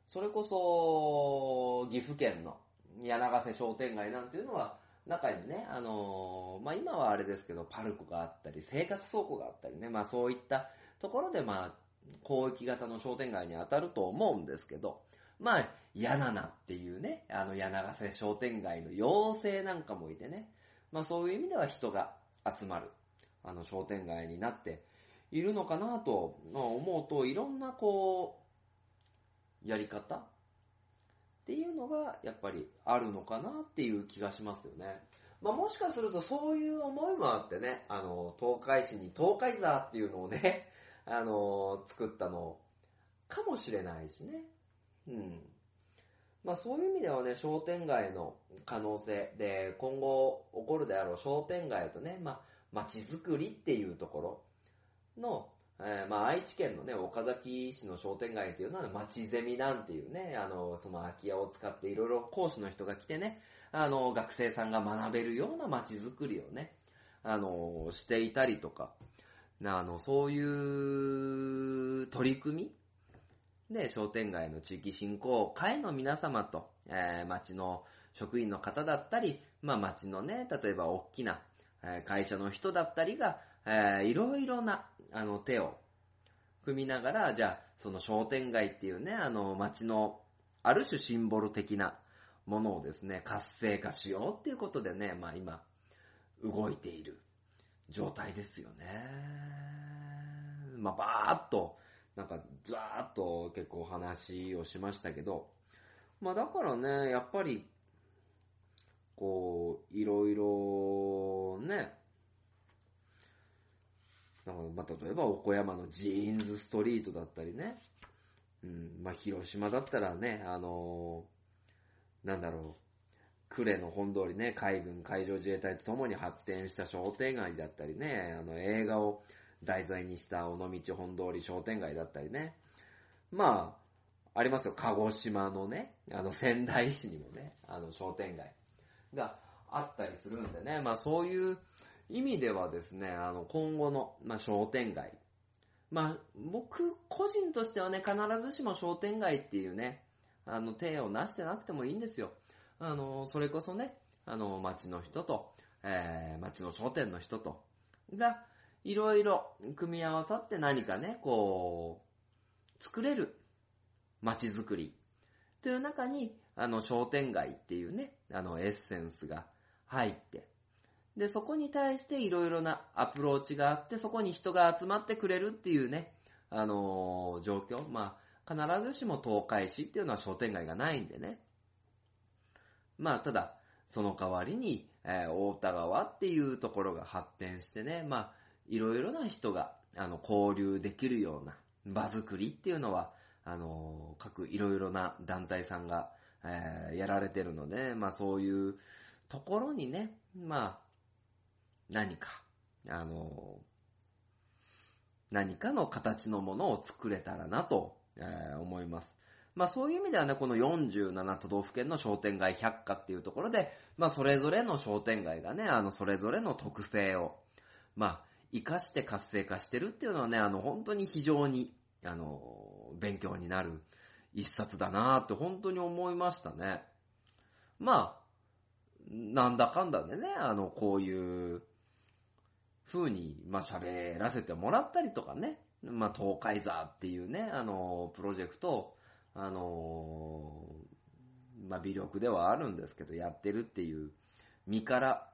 それこそ、岐阜県の柳瀬商店街なんていうのは、中にね、あのまあ、今はあれですけど、パルコがあったり、生活倉庫があったりね、まあ、そういったところで、まあ、広域型の商店街に当たると思うんですけど、まあ、ヤナナっていうね、あの、柳瀬商店街の妖精なんかもいてね、まあ、そういう意味では人が集まる、あの、商店街になっているのかなと思うと、いろんなこう、やり方っていうのが、やっぱりあるのかなっていう気がしますよね。まあ、もしかするとそういう思いもあってね、あの、東海市に東海座っていうのをね、あの、作ったのかもしれないしね。うん。まあそういう意味ではね、商店街の可能性で、今後起こるであろう商店街とね、まあ街づくりっていうところの、えーまあ愛知県のね、岡崎市の商店街っていうのは街ゼミなんていうね、あの、その空き家を使っていろいろ講師の人が来てね、あの、学生さんが学べるような街づくりをね、あの、していたりとか、あの、そういう取り組みで、商店街の地域振興会の皆様と、えー町の職員の方だったり、まあ町のね、例えば大きな、え会社の人だったりが、えーいろいろな、あの、手を組みながら、じゃあ、その商店街っていうね、あの、町の、ある種シンボル的なものをですね、活性化しようっていうことでね、まあ今、動いている状態ですよね。まあ、ばーっと、なんか、ざーっと結構話をしましたけど、まあだからね、やっぱり、こう、いろいろね、なんかまあ、例えば、岡山のジーンズストリートだったりね、うん、まあ、広島だったらね、あのーなんだろう、呉の本通りね、海軍海上自衛隊と共に発展した商店街だったりね、あの映画を題材にした尾道本通り商店街だったりね、まあ、ありますよ、鹿児島のね、あの仙台市にもね、あの商店街があったりするんでね、まあそういう意味ではですね、あの今後の、まあ、商店街、まあ僕個人としてはね、必ずしも商店街っていうね、あの手をなしてなくてもいいんですよ。あの、それこそね、あの、町の人と、えー、町の商店の人と、が、いろいろ組み合わさって何かね、こう、作れる街づくりという中に、あの、商店街っていうね、あの、エッセンスが入って、で、そこに対していろいろなアプローチがあって、そこに人が集まってくれるっていうね、あのー状況。まあ、必ずしも東海市っていうのは商店街がないんでね。まあ、ただ、その代わりに、えー大田川っていうところが発展してね、まあ、いろいろな人があの、交流できるような場作りっていうのは、あの、各いろいろな団体さんが、えーやられてるので、まあそういうところにね、まあ、何か、あの、何かの形のものを作れたらなと、えー思います。まあそういう意味ではね、この47都道府県の商店街百科っていうところで、まあそれぞれの商店街がね、あのそれぞれの特性を、まあ活かして活性化してるっていうのはね、あの本当に非常に、あの、勉強になる一冊だなって本当に思いましたね。まあ、なんだかんだでね、あの、こういう風に、まあ喋らせてもらったりとかね、まあ東海座っていうね、あの、プロジェクト、あのまあ微力ではあるんですけど、やってるっていう身から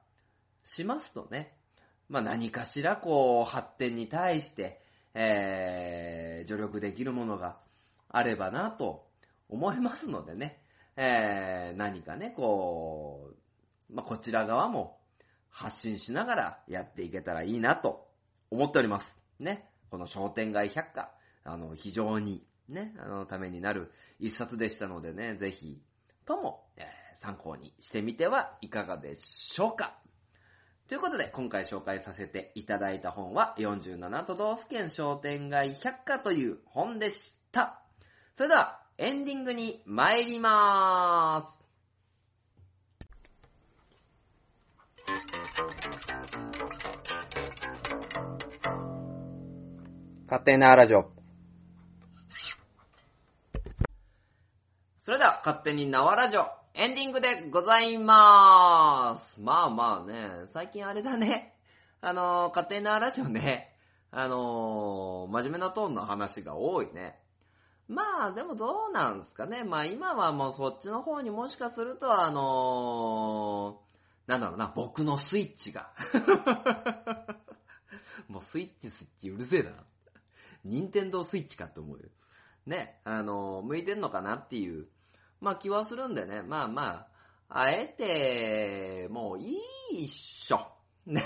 しますとね、まあ何かしらこう発展に対して、えー、助力できるものがあればなと思いますのでね、えー、何かね、こう、まあこちら側も発信しながらやっていけたらいいなと思っております。ね。この商店街百科、あの、非常にね、あの、ためになる一冊でしたのでね、ぜひとも、えー参考にしてみてはいかがでしょうか。ということで、今回紹介させていただいた本は、47都道府県商店街百科という本でした。それでは、エンディングに参りまーす。勝手なラジオ。それでは、勝手に縄ラジオ、エンディングでございまーす。まあまあね、最近あれだね。あのー、勝手に縄ラジオね、あのー、真面目なトーンの話が多いね。まあ、でもどうなんすかね。まあ今はもうそっちの方にもしかすると、あのー、なんだろうな、僕のスイッチが。もうスイッチスイッチうるせえな。任天堂スイッチかって思うよ。ね、あの、向いてんのかなっていう、まあ気はするんでね、まあまあ、あえて、もういいっしょ。ね。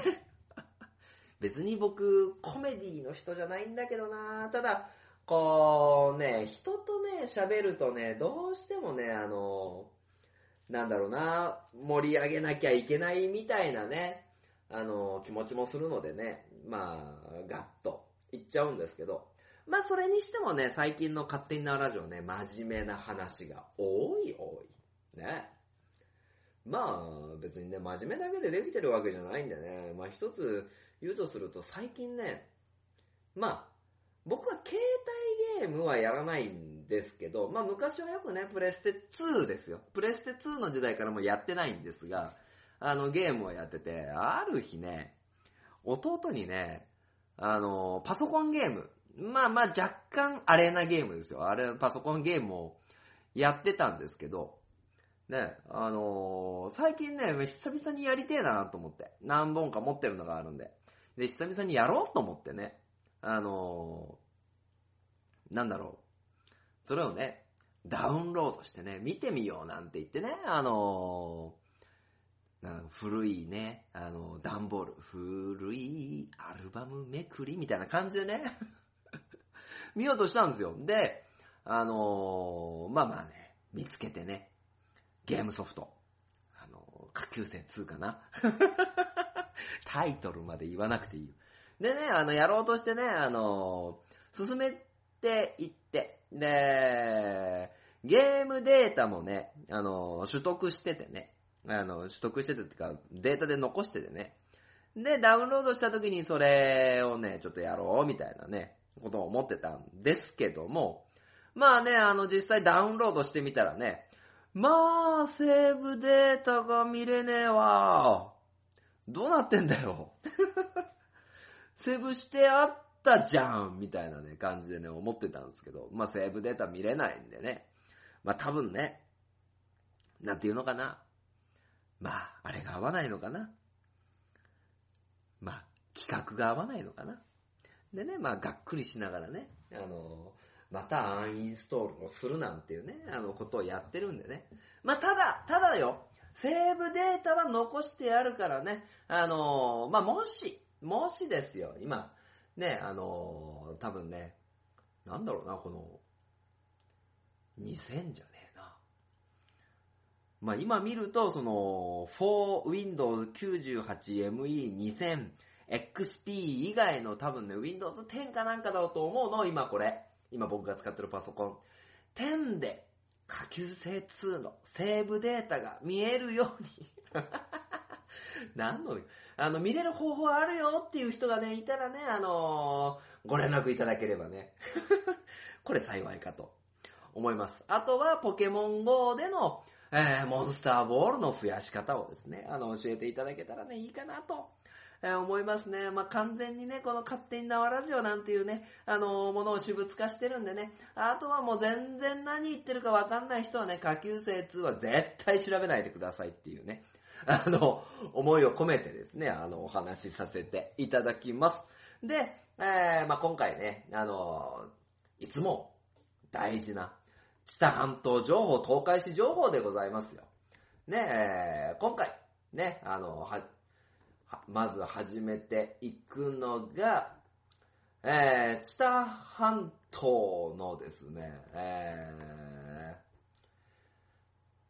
別に僕、コメディの人じゃないんだけどな。ただ、こうね、人とね、喋るとね、どうしてもね、あの、なんだろうな、盛り上げなきゃいけないみたいなね、あの、気持ちもするのでね、まあ、ガッといっちゃうんですけど、まあそれにしてもね、最近の勝手になラジオね、真面目な話が多い多い。ね。まあ別にね、真面目だけでできてるわけじゃないんでね、まあ一つ言うとすると最近ね、まあ僕は携帯ゲームはやらないんですけど、まあ昔はよくね、プレステ2ですよ。プレステ2の時代からもやってないんですが、あのゲームをやってて、ある日ね、弟にね、あの、パソコンゲーム、まあまあ若干アレーナゲームですよ。あれ、パソコンゲームをやってたんですけど、ね、あのー最近ね、久々にやりてえなと思って。何本か持ってるのがあるんで。で、久々にやろうと思ってね。あのーなんだろう。それをね、ダウンロードしてね、見てみようなんて言ってね、あのー古いね、あの、段ボール、古いアルバムめくりみたいな感じでね、見ようとしたんですよ。で、あのーまあまあね、見つけてね、ゲームソフト。あのー下級生2かな。タイトルまで言わなくていいよ。でね、あの、やろうとしてね、あのー進めていって、で、ゲームデータもね、あの取得しててね、あの、取得しててっていうか、データで残しててね。で、ダウンロードした時にそれをね、ちょっとやろうみたいなね、ことを思ってたんですけども、まあね、あの、実際ダウンロードしてみたらね、まあ、セーブデータが見れねえわ。どうなってんだよ。セーブしてあったじゃんみたいなね、感じでね、思ってたんですけど、まあ、セーブデータ見れないんでね。まあ、多分ね、なんていうのかな。まあ、あれが合わないのかな。まあ、企画が合わないのかな。でね、まあ、がっくりしながらね、あの、またアンインストールをするなんていうね、あの、ことをやってるんでね。まあ、ただ、ただよ、セーブデータは残してあるからね、あの、まあ、もし、もしですよ、今、ね、あの多分ね、なんだろうな、この、2000じゃねえな。まあ今見ると、その、4 Windows 98 ME2000 XP 以外の多分ね、Windows 10かなんかだと思うの、今これ。今僕が使ってるパソコン。10で下級生2のセーブデータが見えるように。何の、あの、見れる方法あるよっていう人がね、いたらね、あのーご連絡いただければね。これ幸いかと思います。あとは、ポケモン GO での、えーモンスターボールの増やし方をですね、あの、教えていただけたらね、いいかなと。えー思いますね。まあ、完全にね、この勝手に縄ラジオなんていうね、あのーものを私物化してるんでね、あとはもう全然何言ってるかわかんない人はね、下級生2は絶対調べないでくださいっていうね、あの、思いを込めてですね、あの、お話しさせていただきます。で、えーまあ、今回ね、あの、いつも大事な、知多半島情報、東海市情報でございますよ。ね、えー今回、ね、あの、は、はまず始めていくのが、えー、知多半島のですね、え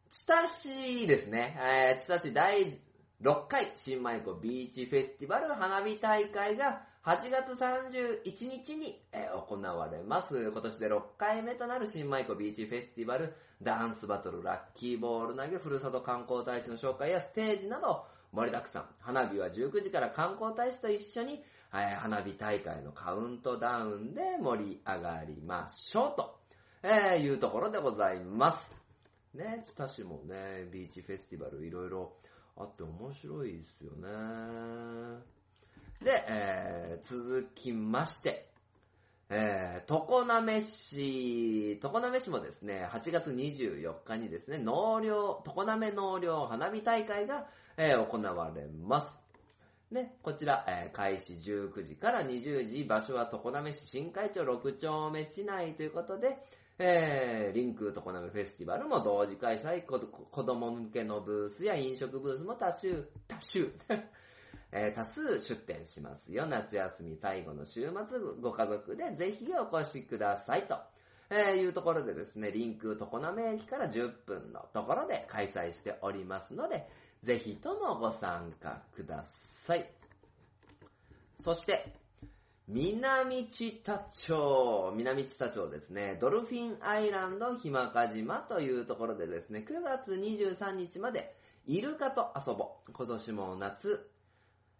ー、知多市ですね、えー、知多市第6回新米湖ビーチフェスティバル花火大会が8月31日に、え行われます。今年で6回目となる新米湖ビーチフェスティバルダンスバトル、ラッキーボール投げ、ふるさと観光大使の紹介やステージなど盛りだくさん。花火は19時から観光大使と一緒に、えー花火大会のカウントダウンで盛り上がりましょうと、えーいうところでございます。ね、知多市もね、ビーチフェスティバルいろいろあって面白いですよね。で、えー続きまして、えー、常滑市、常滑市もですね、8月24日にですね、納涼、常滑納涼花火大会が、えー行われます。ね、こちら、えー開始19時から20時、場所は常滑市新会長6丁目地内ということで、えー、リンク常滑フェスティバルも同時開催、子供向けのブースや飲食ブースも多数、多数、えー多数出店しますよ。夏休み最後の週末、ご家族でぜひお越しくださいと。えーいうところでですね、リンク常滑駅から10分のところで開催しておりますので、ぜひともご参加ください。そして、南知多町、南知多町ですね、ドルフィンアイランドひまか島というところでですね、9月23日までイルカと遊ぼう。今年も夏、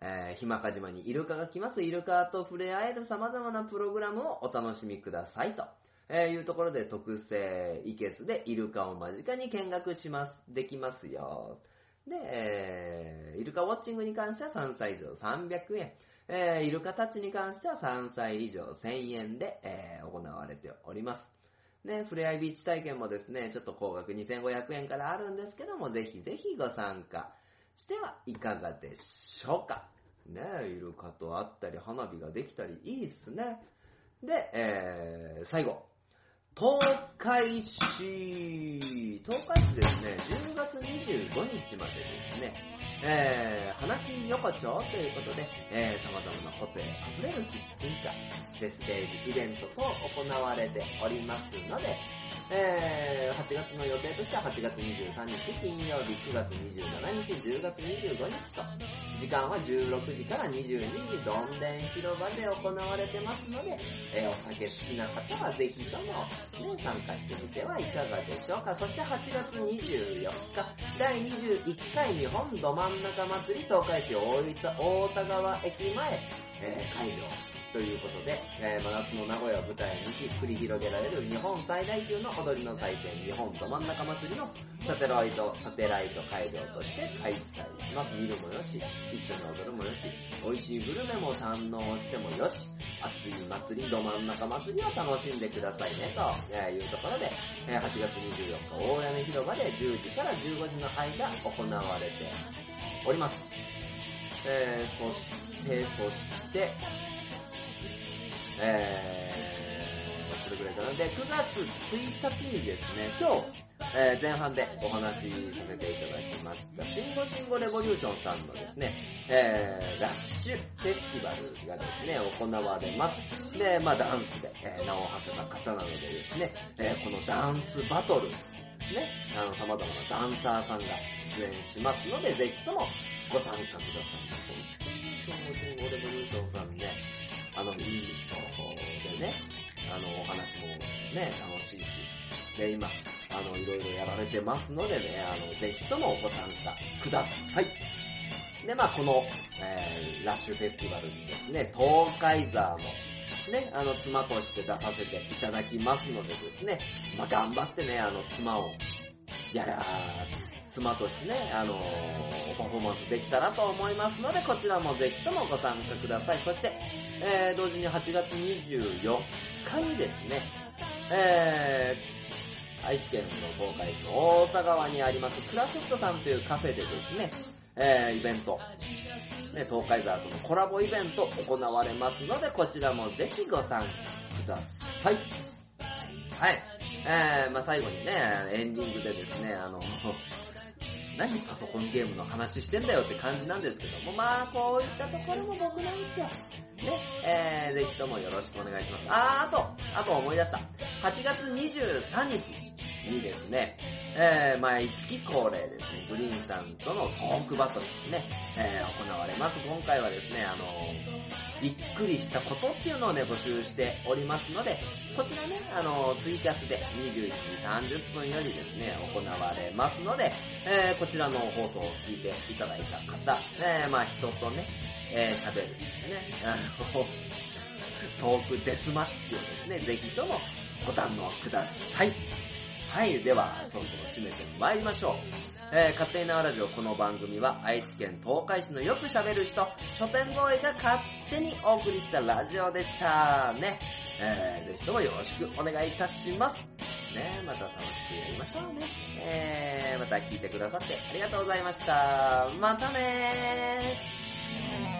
えー、ひまか島にイルカが来ます。イルカと触れ合える様々なプログラムをお楽しみくださいと。えーいうところで特製イケスでイルカを間近に見学します。できますよ。で、えーイルカウォッチングに関しては3歳以上300円。えーイルカタッチに関しては3歳以上1000円で、えー行われております。ね、ふれあいビーチ体験もですね、ちょっと高額2500円からあるんですけども、ぜひぜひご参加してはいかがでしょうか？ね、イルカと会ったり、花火ができたり、いいっすね。で、えー、最後。東海市、東海市ですね、10月25日までですね、えー、花金横丁ということで、えー、様々な個性あふれるキッチンカー、でステージイベントと行われておりますので、えー、8月の予定としては8月23日金曜日、9月27日、10月25日と、時間は16時から22時、どんでん広場で行われてますので、えーお酒好きな方はぜひとも、に、参加してみてはいかがでしょうか。そして8月24日、第21回日本ど真ん中祭り東海市大分大田川駅前、えー会場。ということで、えー真夏の名古屋を舞台にし繰り広げられる日本最大級の踊りの祭典、日本ど真ん中祭りのサテライト、サテライト会場として開催します。見るもよし、一緒に踊るもよし、美味しいグルメも堪能してもよし、暑い祭り、ど真ん中祭りを楽しんでくださいね、というところで、えー8月24日、大屋根広場で10時から15時の間行われております。えー、そして、そして、えー、それぐらいかな。で、9月1日にですね、今日、えー前半でお話しさせていただきました、シンゴシンゴレボリューションさんのですね、えーラッシュフェスティバルがですね、行われます。で、まあダンスで、えー名を馳せた方なのでですね、えーこのダンスバトル、ね、あの、様々なダンサーさんが出演しますので、ぜひともご参加ください。本当にシンゴシンゴレボリューションさんね、あの、いいね、あの、お話もね、楽しいし、で、今、あの、いろいろやられてますのでね、あの、ぜひともご参加ください。で、まあ、この、えー、ラッシュフェスティバルにですね、東海ザーも、ね、あの、妻として出させていただきますのでですね、まあ、頑張ってね、あの、妻を、やら、妻としてね、あのパフォーマンスできたらと思いますので、こちらもぜひともご参加ください。そして、えー、同時に8月24日にですね、えー、愛知県の東海市大田川にありますクラセットさんというカフェでですね、えー、イベント、ね、東海沢とのコラボイベント行われますので、こちらもぜひご参加ください。はい。えー、まあ最後にね、エンディングでですね、あの、何パソコンゲームの話してんだよって感じなんですけども、まあこういったところも僕なんですよ。ね、えー、ぜひともよろしくお願いします。あー、あと、あと思い出した。8月23日にですね、えー、毎月恒例ですね、グリーンさんとのトークバトルですね、えー、行われます。今回はですね、あのびっくりしたことっていうのをね、募集しておりますので、こちらね、あのツイキャスで21時30分よりですね、行われますので、えー、こちらの放送を聞いていただいた方、えー、まあ人とね、えー、喋る、ね、あの、トークデスマッチをですね、ぜひともご堪能ください。はい、では、そろそろ締めて参りましょう。えー、勝手に縄ラジオこの番組は愛知県東海市のよく喋る人、書店ボーイが勝手にお送りしたラジオでした。ね。えー、ぜひともよろしくお願いいたします。ね、また楽しくやりましょうね。えー、また聞いてくださってありがとうございました。またねー。